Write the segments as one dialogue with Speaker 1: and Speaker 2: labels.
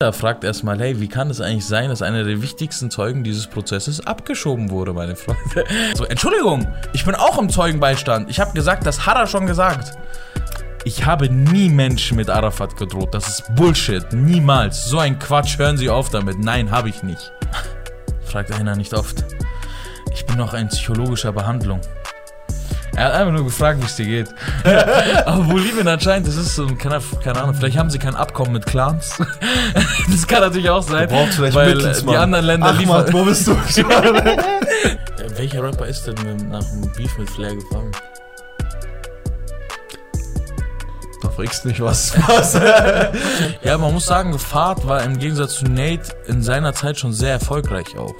Speaker 1: Er fragt erstmal, hey, wie kann es eigentlich sein, dass einer der wichtigsten Zeugen dieses Prozesses abgeschoben wurde, meine Freunde? So, Entschuldigung, ich bin auch im Zeugenbeistand. Ich habe gesagt, das hat er schon gesagt. Ich habe nie Menschen mit Arafat gedroht. Das ist Bullshit. Niemals. So ein Quatsch. Hören Sie auf damit. Nein, habe ich nicht. Fragt einer nicht oft. Ich bin noch in psychologischer Behandlung. Er hat einfach nur gefragt, wie es dir geht. Aber Bolivien anscheinend, das ist so ein, keine, keine Ahnung, vielleicht haben sie kein Abkommen mit Clans. das kann natürlich auch sein.
Speaker 2: Braucht vielleicht
Speaker 1: weil
Speaker 2: Mittelsmann.
Speaker 1: die anderen Länder
Speaker 2: Ahmad,
Speaker 1: liefern.
Speaker 2: wo bist du?
Speaker 1: Welcher Rapper ist denn nach dem Beef mit Flair gefangen?
Speaker 2: da fragst nicht was. was?
Speaker 1: Ja, man muss sagen, Fahrt war im Gegensatz zu Nate in seiner Zeit schon sehr erfolgreich auch.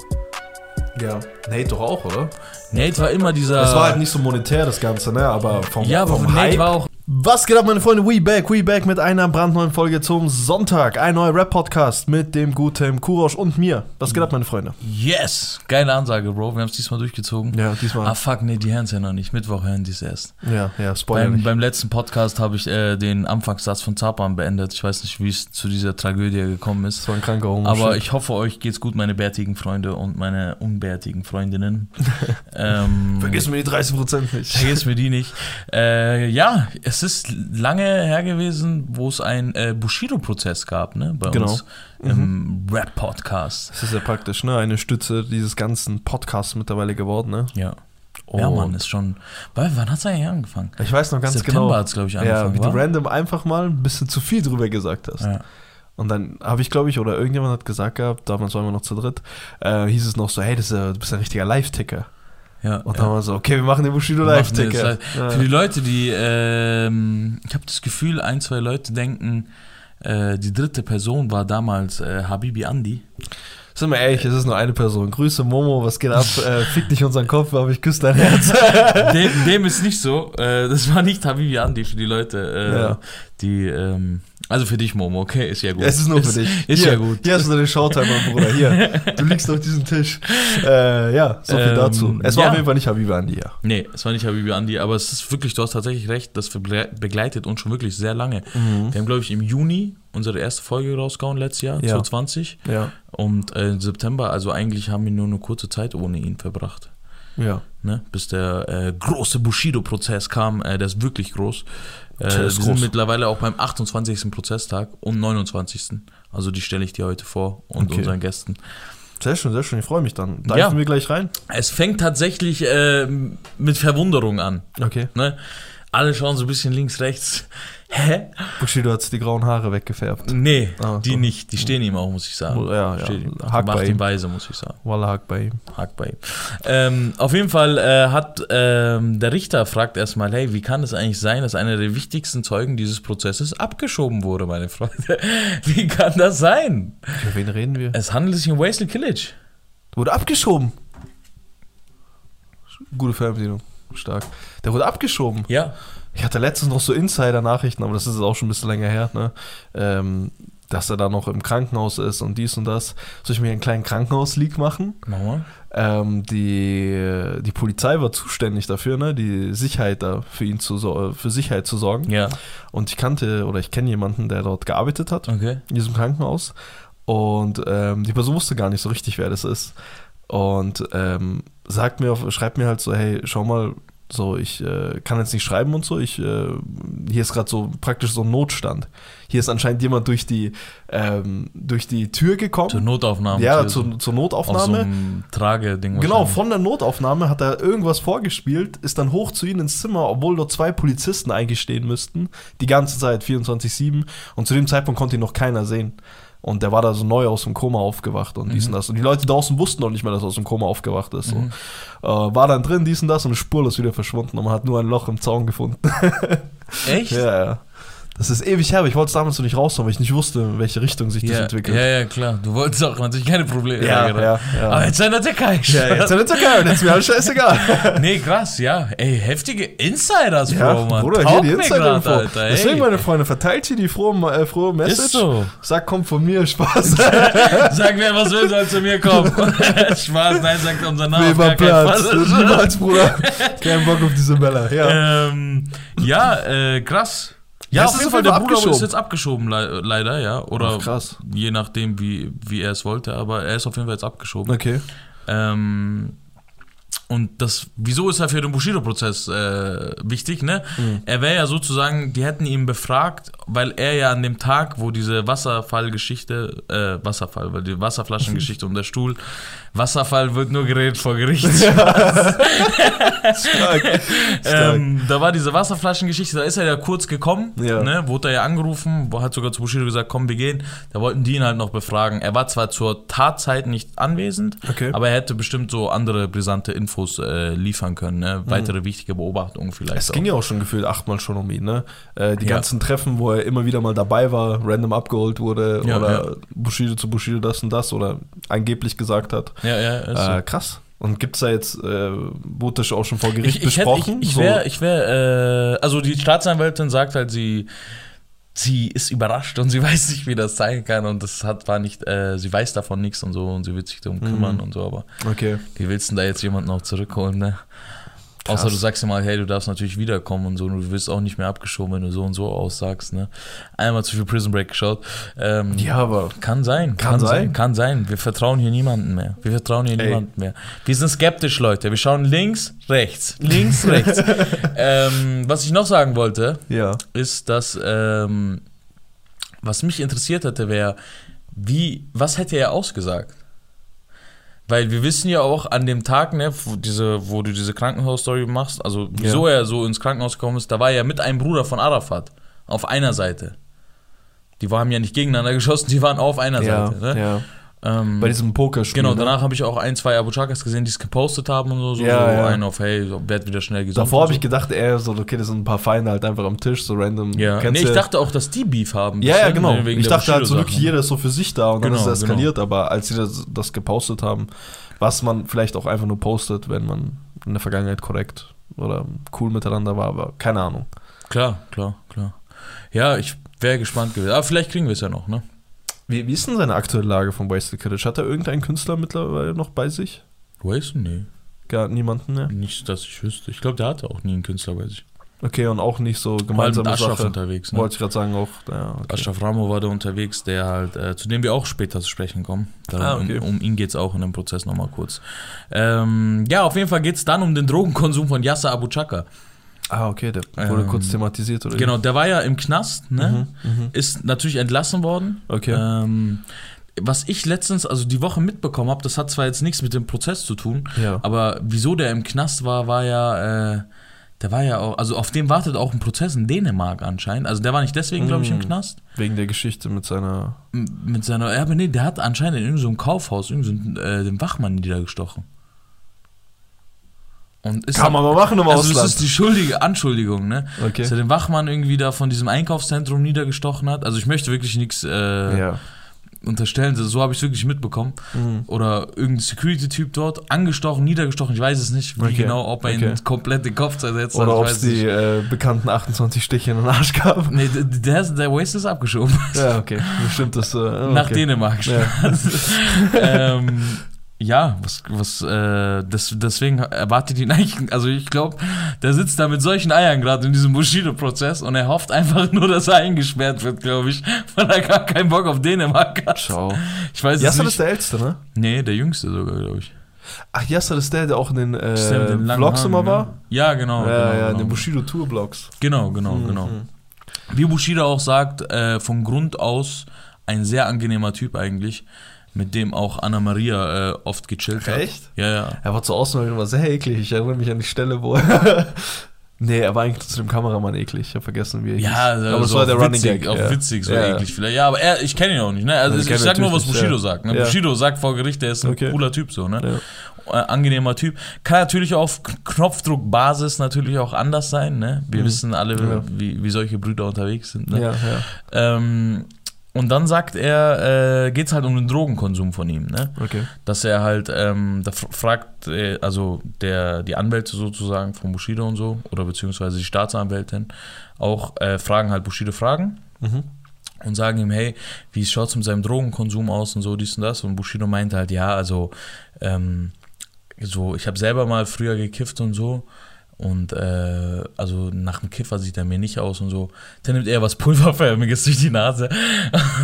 Speaker 2: ja. Nate doch auch, oder?
Speaker 1: Nate war immer dieser.
Speaker 2: Es war halt nicht so monetär, das Ganze, ne? Aber vom,
Speaker 1: ja, aber
Speaker 2: vom
Speaker 1: Nate
Speaker 2: Hype.
Speaker 1: war auch.
Speaker 2: Was geht ab, meine Freunde? We back, we back mit einer brandneuen Folge zum Sonntag. Ein neuer Rap-Podcast mit dem guten Kurosch und mir. Was geht ab, meine Freunde?
Speaker 1: Yes! Geile Ansage, Bro. Wir haben es diesmal durchgezogen.
Speaker 2: Ja, diesmal.
Speaker 1: Ah, fuck, nee, die hören es ja noch nicht. Mittwoch hören die es erst.
Speaker 2: Ja, ja, Spoiler
Speaker 1: Beim,
Speaker 2: nicht.
Speaker 1: beim letzten Podcast habe ich äh, den Anfangssatz von Zapan beendet. Ich weiß nicht, wie es zu dieser Tragödie gekommen ist.
Speaker 2: Das war ein kranker Homo.
Speaker 1: Aber ich hoffe, euch geht's gut, meine bärtigen Freunde und meine unbärtigen Freundinnen. ähm,
Speaker 2: Vergiss mir die 30% nicht.
Speaker 1: Vergiss mir die nicht. Äh, ja, es ist lange her gewesen, wo es einen äh, Bushido-Prozess gab, ne? Bei
Speaker 2: Genau.
Speaker 1: uns im Rap-Podcast.
Speaker 2: Das ist ja praktisch, ne? Eine Stütze dieses ganzen Podcasts mittlerweile geworden, ne?
Speaker 1: Ja. Ja,
Speaker 2: Und-
Speaker 1: Mann, ist schon. Weil, wann hat's eigentlich angefangen?
Speaker 2: Ich weiß noch ganz
Speaker 1: September
Speaker 2: genau.
Speaker 1: hat's, glaube ich,
Speaker 2: ja,
Speaker 1: angefangen.
Speaker 2: wie du
Speaker 1: wa?
Speaker 2: random einfach mal ein bisschen zu viel drüber gesagt hast.
Speaker 1: ja.
Speaker 2: Und dann habe ich, glaube ich, oder irgendjemand hat gesagt gehabt, damals waren wir noch zu dritt, äh, hieß es noch so, hey, das ist ja, du bist ein richtiger Live-Ticker.
Speaker 1: Ja,
Speaker 2: Und
Speaker 1: ja.
Speaker 2: dann war so, okay, wir machen den Bushido
Speaker 1: das
Speaker 2: Ja.
Speaker 1: Für die Leute, die, ähm, ich habe das Gefühl, ein, zwei Leute denken, äh, die dritte Person war damals äh, Habibi Andi.
Speaker 2: Sind wir ehrlich, es ist nur eine Person. Grüße Momo, was geht ab? äh, fick dich unseren Kopf, aber ich küsse dein Herz.
Speaker 1: dem, dem ist nicht so. Äh, das war nicht Habibi Andi für die Leute, äh,
Speaker 2: Ja.
Speaker 1: die, ähm, also für dich, Momo, okay, ist ja gut.
Speaker 2: es ist nur für dich.
Speaker 1: Ist
Speaker 2: hier,
Speaker 1: ja gut.
Speaker 2: Hier hast du deine Showtime, mein Bruder. Hier, du liegst auf diesem Tisch. Äh, ja, so viel
Speaker 1: Ähm,
Speaker 2: dazu. Es war
Speaker 1: ja.
Speaker 2: auf jeden Fall nicht Habibi Andi, ja.
Speaker 1: Nee, es war nicht Habibi Andi, aber es ist wirklich, du hast tatsächlich recht, das begle- begleitet uns schon wirklich sehr lange.
Speaker 2: Mhm.
Speaker 1: Wir haben, glaube ich, im Juni unsere erste Folge rausgehauen letztes Jahr,
Speaker 2: Ja.
Speaker 1: 2020.
Speaker 2: Ja,
Speaker 1: Und äh, im September, also eigentlich haben wir nur eine kurze Zeit ohne ihn verbracht.
Speaker 2: ja.
Speaker 1: Ne? Bis der äh, große Bushido-Prozess kam, äh, der ist wirklich groß. Äh, wir
Speaker 2: ist
Speaker 1: sind mittlerweile auch beim 28. Prozesstag und 29. Also die stelle ich dir heute vor und
Speaker 2: Okay.
Speaker 1: unseren Gästen.
Speaker 2: Sehr schön, sehr schön. Ich freue mich dann. Diven
Speaker 1: Ja.
Speaker 2: wir gleich rein?
Speaker 1: Es fängt tatsächlich äh, mit Verwunderung an.
Speaker 2: Okay.
Speaker 1: Ne? Alle schauen so ein bisschen links, rechts. Hä?
Speaker 2: Bushido hat die grauen Haare weggefärbt.
Speaker 1: Nee,
Speaker 2: Ah,
Speaker 1: die
Speaker 2: so.
Speaker 1: nicht. Die stehen ihm auch, muss ich sagen.
Speaker 2: Ja, ja.
Speaker 1: Steht ihm.
Speaker 2: Hack
Speaker 1: Macht ihn
Speaker 2: ihm.
Speaker 1: weise, muss ich sagen.
Speaker 2: Walla Hack bei ihm.
Speaker 1: Hack bei ihm. Ähm, auf jeden Fall äh, hat ähm, der Richter fragt erstmal, hey, wie kann es eigentlich sein, dass einer der wichtigsten Zeugen dieses Prozesses abgeschoben wurde, meine Freunde? Wie kann das sein?
Speaker 2: Für wen reden wir?
Speaker 1: Es handelt sich um Wesley Killage.
Speaker 2: Wurde abgeschoben. Gute Fernbedienung. Stark. Der wurde abgeschoben.
Speaker 1: Ja.
Speaker 2: Ich hatte letztens noch so Insider-Nachrichten, aber das ist auch schon ein bisschen länger her, ne? Ähm, dass er da noch im Krankenhaus ist und dies und das. Soll ich mir einen kleinen Krankenhaus-Leak machen?
Speaker 1: Mach mal.
Speaker 2: Ähm, die, die Polizei war zuständig dafür, ne? Die Sicherheit da für ihn zu für Sicherheit zu sorgen.
Speaker 1: Ja.
Speaker 2: Und ich kannte oder ich kenne jemanden, der dort gearbeitet hat.
Speaker 1: Okay.
Speaker 2: in diesem Krankenhaus. Und ähm, die Person wusste gar nicht so richtig, wer das ist. Und ähm, sagt mir, auf, schreibt mir halt so, hey, schau mal, so, ich äh, kann jetzt nicht schreiben und so. Ich, äh, hier ist gerade so praktisch so ein Notstand. Hier ist anscheinend jemand durch die, ähm, durch die Tür gekommen.
Speaker 1: Zur Notaufnahme.
Speaker 2: ja,
Speaker 1: so.
Speaker 2: zur, zur
Speaker 1: Auf so
Speaker 2: Notaufnahme.
Speaker 1: Trageding.
Speaker 2: Genau, von der Notaufnahme hat er irgendwas vorgespielt, ist dann hoch zu ihnen ins Zimmer, obwohl dort zwei Polizisten eingestehen müssten. Die ganze Zeit, 24-7. Und zu dem Zeitpunkt konnte ihn noch keiner sehen. Und der war da so neu aus dem Koma aufgewacht und dies und das. Und die Leute draußen wussten noch nicht mehr, dass er aus dem Koma aufgewacht ist. So.
Speaker 1: Mhm.
Speaker 2: Äh, war dann drin, dies und das und ist spurlos wieder verschwunden. Und man hat nur ein Loch im Zaun gefunden.
Speaker 1: Echt?
Speaker 2: ja, ja. Das ist ewig her, aber ich wollte es damals so nicht raushauen, weil ich nicht wusste, in welche Richtung sich das
Speaker 1: Ja,
Speaker 2: entwickelt.
Speaker 1: ja, ja, klar. Du wolltest auch natürlich keine Probleme.
Speaker 2: ja,
Speaker 1: genau.
Speaker 2: ja, ja.
Speaker 1: Aber jetzt in der Türkei.
Speaker 2: ja, jetzt in der Türkei und jetzt ist mir alles scheißegal.
Speaker 1: Nee, krass, ja. Ey, heftige Insiders,
Speaker 2: Ja,
Speaker 1: Bro, Mann.
Speaker 2: Bruder,
Speaker 1: Taugt
Speaker 2: hier die
Speaker 1: mir
Speaker 2: Insider-Info.
Speaker 1: grad, Alter, ey.
Speaker 2: Deswegen, meine Freunde, verteilt hier die frohe, äh, frohe Message.
Speaker 1: Ist so.
Speaker 2: Sag, kommt von mir, Spaß.
Speaker 1: Sag wer was will, soll zu mir kommen. Spaß, nein, sagt unser Name. keinen
Speaker 2: Platz. Niemals, Bruder. Kein Bock auf diese Bälle. Ja.
Speaker 1: ähm, ja, äh, krass. Ja, auf
Speaker 2: ist
Speaker 1: jeden Fall, der Bruder ist jetzt abgeschoben, le leider, ja. Oder
Speaker 2: Ach, krass.
Speaker 1: je nachdem, wie, wie er es wollte, aber er ist auf jeden Fall jetzt abgeschoben.
Speaker 2: Okay.
Speaker 1: Ähm, und das, wieso ist er für den Bushido-Prozess äh, wichtig, ne?
Speaker 2: Mhm.
Speaker 1: Er wäre ja sozusagen, die hätten ihn befragt, weil er ja an dem Tag, wo diese Wasserfallgeschichte, äh, Wasserfall, weil die Wasserflaschengeschichte und der Stuhl, Wasserfall wird nur geredet vor Gericht.
Speaker 2: Stark.
Speaker 1: Ähm, da war diese Wasserflaschengeschichte, da ist er ja kurz gekommen,
Speaker 2: Ja.
Speaker 1: ne, wurde er ja angerufen, wo- hat sogar zu Bushido gesagt, komm, wir gehen. Da wollten die ihn halt noch befragen. Er war zwar zur Tatzeit nicht anwesend,
Speaker 2: Okay.
Speaker 1: aber er hätte bestimmt so andere brisante Infos äh, liefern können, ne? weitere wichtige Beobachtungen vielleicht.
Speaker 2: Mhm. Es
Speaker 1: auch.
Speaker 2: ging ja auch schon gefühlt achtmal schon um ihn, ne? Äh, die
Speaker 1: Ja.
Speaker 2: ganzen Treffen, wo er immer wieder mal dabei war, random abgeholt wurde
Speaker 1: Ja,
Speaker 2: oder. Bushido zu Bushido das und das oder angeblich gesagt hat.
Speaker 1: Ja, ja, ist so.
Speaker 2: Äh, krass. Und gibt's da jetzt, äh, wurde das auch schon vor Gericht
Speaker 1: ich, ich, hätte,
Speaker 2: besprochen?
Speaker 1: ich, ich
Speaker 2: So-
Speaker 1: wäre, ich wär, äh, also die Staatsanwältin sagt halt, sie, sie ist überrascht und sie weiß nicht, wie das sein kann und das hat, war nicht, äh, sie weiß davon nichts und so und sie wird sich darum kümmern
Speaker 2: Mhm.
Speaker 1: und so, aber
Speaker 2: Okay.
Speaker 1: wie willst du denn da jetzt jemanden noch zurückholen, ne?
Speaker 2: Krass.
Speaker 1: Außer du sagst ihm mal, hey, du darfst natürlich wiederkommen und so, und du wirst auch nicht mehr abgeschoben, wenn du so und so aussagst, ne? Einmal zu viel Prison Break geschaut. Ähm,
Speaker 2: Ja, aber
Speaker 1: kann sein.
Speaker 2: Kann sein.
Speaker 1: Kann sein. Wir vertrauen hier niemanden mehr. Wir vertrauen hier
Speaker 2: Ey.
Speaker 1: niemanden mehr. Wir sind skeptisch, Leute. Wir schauen links, rechts. Links, rechts. ähm, was ich noch sagen wollte,
Speaker 2: ja.
Speaker 1: ist, dass ähm, was mich interessiert hätte, wäre, wie, was hätte er ausgesagt? Weil wir wissen ja auch an dem Tag, ne, wo, diese, wo du diese Krankenhausstory machst, also wieso er so ins Krankenhaus gekommen ist, da war er mit einem Bruder von Arafat auf einer Seite. Die haben ja nicht gegeneinander geschossen, die waren auf einer
Speaker 2: Ja,
Speaker 1: Seite. Ne?
Speaker 2: ja.
Speaker 1: Ähm,
Speaker 2: Bei diesem Pokerspiel.
Speaker 1: genau,
Speaker 2: ne?
Speaker 1: danach habe ich auch ein, zwei Abu Chakas gesehen, die es gepostet haben und so. so,
Speaker 2: Ja,
Speaker 1: so
Speaker 2: ja.
Speaker 1: einen auf, hey, so, werd wieder schnell gesund.
Speaker 2: Davor habe ich
Speaker 1: so.
Speaker 2: gedacht, er so, okay, das sind ein paar Feinde halt einfach am Tisch, so random.
Speaker 1: Ja,
Speaker 2: Kennst
Speaker 1: nee, ich dachte auch, dass die Beef haben.
Speaker 2: Ja, ja, genau.
Speaker 1: ne,
Speaker 2: Ich dachte halt so wirklich, jeder ist so für sich da und dann
Speaker 1: Genau,
Speaker 2: ist es eskaliert, aber als sie das, das gepostet haben, was man vielleicht auch einfach nur postet, wenn man in der Vergangenheit korrekt oder cool miteinander war, aber keine Ahnung.
Speaker 1: Klar, klar, klar. Ja, ich wäre gespannt gewesen. Aber vielleicht kriegen wir es ja noch, ne?
Speaker 2: Wie, wie ist denn seine aktuelle Lage von Wasted Courage? Hat er irgendeinen Künstler mittlerweile noch bei sich?
Speaker 1: Weißt du? Nee.
Speaker 2: Gar niemanden mehr?
Speaker 1: Nicht, dass ich wüsste. Ich glaube, der hatte auch nie einen Künstler bei sich.
Speaker 2: Okay, und auch nicht so
Speaker 1: Mal mit Ashraf
Speaker 2: Sache.
Speaker 1: unterwegs, ne?
Speaker 2: Wollte ich gerade sagen, auch. Ja, okay.
Speaker 1: Ashraf Ramo war da unterwegs, der halt, äh, zu dem wir auch später zu sprechen kommen. Da,
Speaker 2: Ah, okay.
Speaker 1: um, um ihn geht es auch in dem Prozess nochmal kurz. Ähm, ja, auf jeden Fall geht es dann um den Drogenkonsum von Yasser Abu Chaka.
Speaker 2: Ah, okay, der wurde
Speaker 1: Ähm,
Speaker 2: kurz thematisiert, oder?
Speaker 1: Genau, der war ja im Knast, ne?
Speaker 2: Mhm, mhm.
Speaker 1: Ist natürlich entlassen worden.
Speaker 2: Okay.
Speaker 1: Ähm, was ich letztens, also die Woche mitbekommen habe, das hat zwar jetzt nichts mit dem Prozess zu tun,
Speaker 2: Ja.
Speaker 1: aber wieso der im Knast war, war ja, äh, der war ja auch, also auf dem wartet auch ein Prozess in Dänemark anscheinend. Also der war nicht deswegen, glaube ich, im
Speaker 2: Mm.
Speaker 1: Knast.
Speaker 2: Wegen der Geschichte mit seiner.
Speaker 1: M- Mit seiner, ja, aber nee, der hat anscheinend in irgendeinem Kaufhaus irgendeinen äh, den Wachmann niedergestochen. Und ist
Speaker 2: Kann man mal machen im
Speaker 1: also das
Speaker 2: Ausland.
Speaker 1: ist die schuldige Anschuldigung, ne?
Speaker 2: Okay.
Speaker 1: Dass er den Wachmann irgendwie da von diesem Einkaufszentrum niedergestochen hat. Also ich möchte wirklich nichts äh,
Speaker 2: ja.
Speaker 1: unterstellen, so habe ich es wirklich mitbekommen.
Speaker 2: Mhm.
Speaker 1: Oder irgendein Security-Typ dort, angestochen, niedergestochen, ich weiß es nicht, wie
Speaker 2: Okay,
Speaker 1: genau, ob er
Speaker 2: okay.
Speaker 1: ihn komplett den Kopf zersetzt hat.
Speaker 2: Oder ob es die äh, bekannten 28 Stiche in den Arsch gab.
Speaker 1: Nee, der, der, der Waste ist abgeschoben.
Speaker 2: Ja, okay. Bestimmt das. Äh.
Speaker 1: Nach Dänemark.
Speaker 2: Ja.
Speaker 1: ähm, ja, was, was, äh, das, deswegen erwartet ihn eigentlich, also ich glaube, der sitzt da mit solchen Eiern gerade in diesem Bushido-Prozess und er hofft einfach nur, dass er eingesperrt wird, glaube ich, weil er gar keinen Bock auf Dänemark hat.
Speaker 2: Schau.
Speaker 1: Ich weiß
Speaker 2: Yasser ist der Älteste, ne?
Speaker 1: Nee, der Jüngste sogar, glaube ich.
Speaker 2: Ach, Yasser ist der, der auch in den äh,
Speaker 1: den
Speaker 2: Vlogs immer
Speaker 1: ne?
Speaker 2: war?
Speaker 1: Ja, genau.
Speaker 2: ja,
Speaker 1: genau,
Speaker 2: ja, in
Speaker 1: genau.
Speaker 2: den Bushido Tour Vlogs.
Speaker 1: Genau, genau,
Speaker 2: Mhm.
Speaker 1: genau. Wie Bushido auch sagt, äh, von Grund aus ein sehr angenehmer Typ eigentlich, mit dem auch Anna Maria äh, oft gechillt hat.
Speaker 2: Echt?
Speaker 1: Ja, ja.
Speaker 2: Er war zu außen immer sehr eklig. Ich erinnere mich an die Stelle, wo Nee, er war eigentlich zu dem Kameramann eklig. Ich habe vergessen, wie er
Speaker 1: Ja, also
Speaker 2: aber es
Speaker 1: so
Speaker 2: war der Running
Speaker 1: witzig,
Speaker 2: Gag.
Speaker 1: auf
Speaker 2: ja.
Speaker 1: witzig, so
Speaker 2: ja.
Speaker 1: eklig vielleicht. Ja, aber er, ich kenne ihn auch nicht. Ne? Also
Speaker 2: Also,
Speaker 1: ich, ich sag nur, was Bushido
Speaker 2: nicht,
Speaker 1: sagt. Ne?
Speaker 2: Ja.
Speaker 1: Bushido sagt vor Gericht, der ist ein
Speaker 2: Okay.
Speaker 1: cooler Typ so. Ne? Äh, angenehmer Typ. Kann natürlich auf Knopfdruckbasis natürlich auch anders sein. Ne? Wir
Speaker 2: Mhm.
Speaker 1: wissen alle, wie, wie solche Brüder unterwegs sind. Ne?
Speaker 2: Ja, ja.
Speaker 1: Ähm, und dann sagt er, äh, geht es halt um den Drogenkonsum von ihm, ne?
Speaker 2: Okay.
Speaker 1: Dass er halt, ähm, da fr- fragt, äh, also der, die Anwälte sozusagen von Bushido und so, oder beziehungsweise die Staatsanwältin, auch äh, fragen halt Bushido Fragen
Speaker 2: Mhm.
Speaker 1: und sagen ihm, hey, wie schaut es mit seinem Drogenkonsum aus und so, dies und das. Und Bushido meinte halt, ja, also, ähm, so, ich habe selber mal früher gekifft und so. Und äh, also nach dem Kiffer sieht er mir nicht aus und so. Der nimmt eher was Pulverförmiges durch die Nase.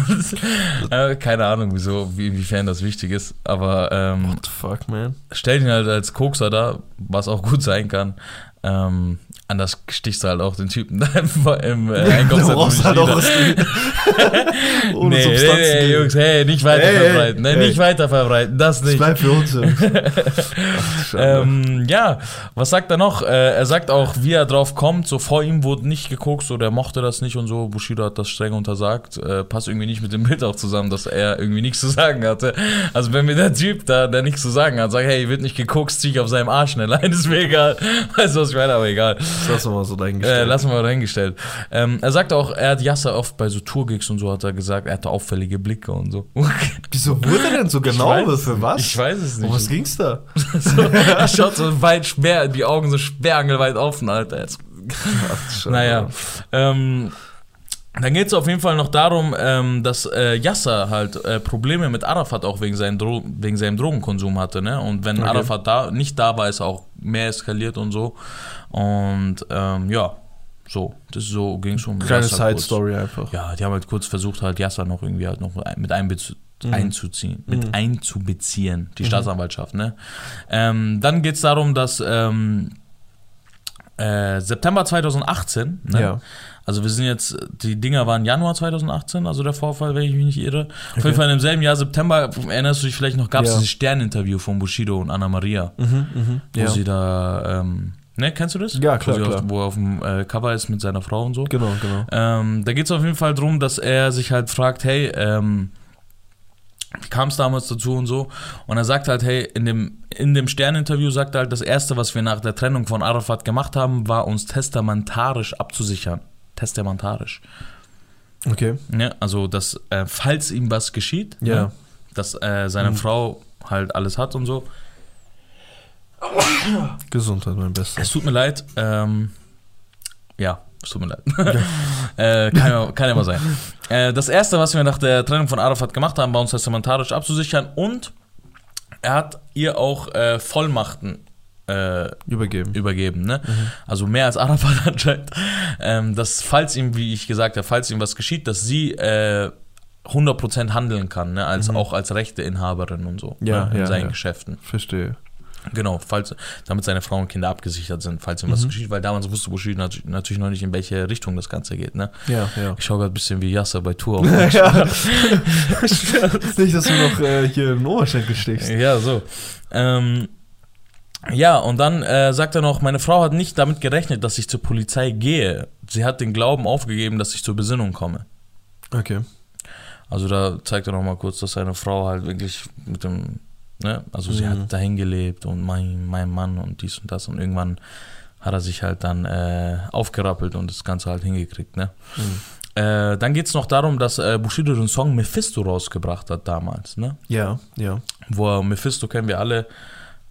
Speaker 1: äh, keine Ahnung, wieso, wie, inwiefern das wichtig ist. Aber ähm,
Speaker 2: What the fuck, man?
Speaker 1: stellt ihn halt als Kokser da, was auch gut sein kann. Ähm, anders stichst du halt auch den Typen da im, im äh,
Speaker 2: Du
Speaker 1: Einkaufszentrum
Speaker 2: brauchst halt auch was ohne
Speaker 1: nee, nee,
Speaker 2: Substanzen.
Speaker 1: nee, Jungs, hey, nicht weiter
Speaker 2: Hey, hey,
Speaker 1: verbreiten. Nee,
Speaker 2: hey.
Speaker 1: nicht weiter verbreiten, das
Speaker 2: Das
Speaker 1: nicht.
Speaker 2: bleibt für uns. Ach.
Speaker 1: Ähm, ja, was sagt er noch? Äh, er sagt auch, wie er drauf kommt. So vor ihm wurde nicht gekokst oder er mochte das nicht und so. Bushido hat das streng untersagt. Äh, passt irgendwie nicht mit dem Bild auch zusammen, dass er irgendwie nichts zu sagen hatte. Also wenn mir der Typ da, der nichts zu sagen hat, sagt, hey, wird nicht gekokst, zieh ich auf seinem Arsch schnell ein, ist mir egal. Weißt du, was ich meine? Aber egal.
Speaker 2: Das lassen wir mal so dahingestellt.
Speaker 1: Äh, lassen wir mal dahingestellt. Ähm, er sagt auch, er hat Yasser oft bei so Tourgigs und so hat er gesagt, er hatte auffällige Blicke und so.
Speaker 2: Wieso wurde er denn so genau?
Speaker 1: weiß
Speaker 2: Für was?
Speaker 1: Ich weiß es nicht.
Speaker 2: Um was ging's da?
Speaker 1: so, er schaut so weit schwer, die Augen so sperrangelweit offen, Alter. Jetzt.
Speaker 2: Ach.
Speaker 1: Naja. Ähm, dann geht es auf jeden Fall noch darum, ähm, dass äh, Yasser halt äh, Probleme mit Arafat auch wegen, seinen Dro wegen seinem Drogenkonsum hatte. Ne? Und wenn
Speaker 2: Okay.
Speaker 1: Arafat da nicht da war, ist er auch mehr eskaliert und so. Und ähm, ja, so, das so ging es um
Speaker 2: Kleine. Side-Story einfach.
Speaker 1: Ja, die haben halt kurz versucht, halt Yasser noch irgendwie halt noch mit einbezu
Speaker 2: Mhm.
Speaker 1: einzuziehen, mit
Speaker 2: Mhm.
Speaker 1: einzubeziehen, die Staatsanwaltschaft, ne? Ähm, dann geht es darum, dass ähm, äh, September 2018, ne?
Speaker 2: Ja.
Speaker 1: Also wir sind jetzt, die Dinger waren Januar 2018, also der Vorfall, wenn ich mich nicht irre. Auf
Speaker 2: Okay.
Speaker 1: jeden Fall im selben Jahr September, erinnerst du dich vielleicht noch, gab es
Speaker 2: Ja.
Speaker 1: dieses Sterninterview von Bushido und Anna Maria,
Speaker 2: Mhm, mhm.
Speaker 1: wo
Speaker 2: Ja.
Speaker 1: sie da, ähm, ne, kennst du das?
Speaker 2: Ja, klar,
Speaker 1: wo,
Speaker 2: klar.
Speaker 1: Auf, wo er auf dem äh, Cover ist mit seiner Frau und so.
Speaker 2: Genau, genau.
Speaker 1: Ähm, da geht es auf jeden Fall darum, dass er sich halt fragt, hey, ähm, kam es damals dazu und so. Und er sagt halt, hey, in dem, in dem Sterninterview sagt er halt, das Erste, was wir nach der Trennung von Arafat gemacht haben, war uns testamentarisch abzusichern. Testamentarisch.
Speaker 2: Okay.
Speaker 1: Ne? Also, dass, äh, falls ihm was geschieht,
Speaker 2: Ja.
Speaker 1: ne? dass äh, seine
Speaker 2: Mhm.
Speaker 1: Frau halt alles hat und so.
Speaker 2: Gesundheit, mein Bester.
Speaker 1: Es tut mir leid. Ähm, ja, es tut mir leid. äh, kann, ja, kann ja mal sein. Äh, das erste, was wir nach der Trennung von Arafat gemacht haben, war uns testamentarisch abzusichern und er hat ihr auch äh, Vollmachten äh,
Speaker 2: Übergeben.
Speaker 1: übergeben, ne?
Speaker 2: Mhm.
Speaker 1: Also mehr als Arafat anscheinend. Ähm, dass, falls ihm, wie ich gesagt habe, falls ihm was geschieht, dass sie äh, 100% handeln kann, ne? Als,
Speaker 2: Mhm.
Speaker 1: auch als Rechteinhaberin und so
Speaker 2: Ja,
Speaker 1: ne? in
Speaker 2: ja,
Speaker 1: seinen
Speaker 2: ja.
Speaker 1: Geschäften.
Speaker 2: Verstehe.
Speaker 1: Genau, falls, damit seine Frauen und Kinder abgesichert sind, falls ihm was
Speaker 2: Mhm.
Speaker 1: geschieht, weil damals wusste Bushido nat natürlich noch nicht, in welche Richtung das Ganze geht. Ne?
Speaker 2: Ja, ja.
Speaker 1: Ich schaue gerade ein bisschen wie Yasser bei Tour auf.
Speaker 2: ja. Nicht, dass du noch äh, hier im Oberschenkel stichst.
Speaker 1: ja, so. Ähm, ja, und dann äh, sagt er noch, meine Frau hat nicht damit gerechnet, dass ich zur Polizei gehe. Sie hat den Glauben aufgegeben, dass ich zur Besinnung komme.
Speaker 2: Okay.
Speaker 1: Also da zeigt er noch mal kurz, dass seine Frau halt wirklich mit dem, ne, also sie
Speaker 2: Mhm.
Speaker 1: hat dahin gelebt und mein, mein Mann und dies und das und irgendwann hat er sich halt dann äh, aufgerappelt und das Ganze halt hingekriegt, ne.
Speaker 2: Mhm.
Speaker 1: Äh, dann geht es noch darum, dass äh, Bushido den Song Mephisto rausgebracht hat damals, ne?
Speaker 2: Ja, ja.
Speaker 1: Wo Mephisto kennen wir alle.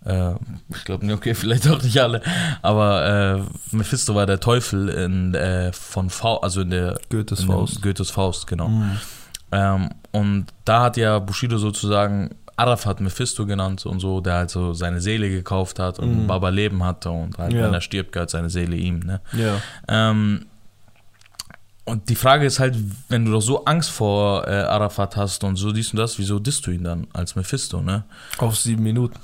Speaker 1: Äh, ich glaube, okay, vielleicht auch nicht alle. Aber äh, Mephisto war der Teufel in, äh, von Faust, also in der
Speaker 2: Goethes
Speaker 1: in
Speaker 2: Faust.
Speaker 1: Goethes Faust, genau.
Speaker 2: Mhm.
Speaker 1: Ähm, und da hat ja Bushido sozusagen Arafat Mephisto genannt und so, der halt so seine Seele gekauft hat und
Speaker 2: Mhm.
Speaker 1: Baba Leben hatte und halt,
Speaker 2: Ja.
Speaker 1: wenn er stirbt, gehört seine Seele ihm, ne?
Speaker 2: Ja.
Speaker 1: Ähm, und die Frage ist halt, wenn du doch so Angst vor äh, Arafat hast und so dies und das, wieso disst du ihn dann als Mephisto, ne?
Speaker 2: Auf sieben Minuten.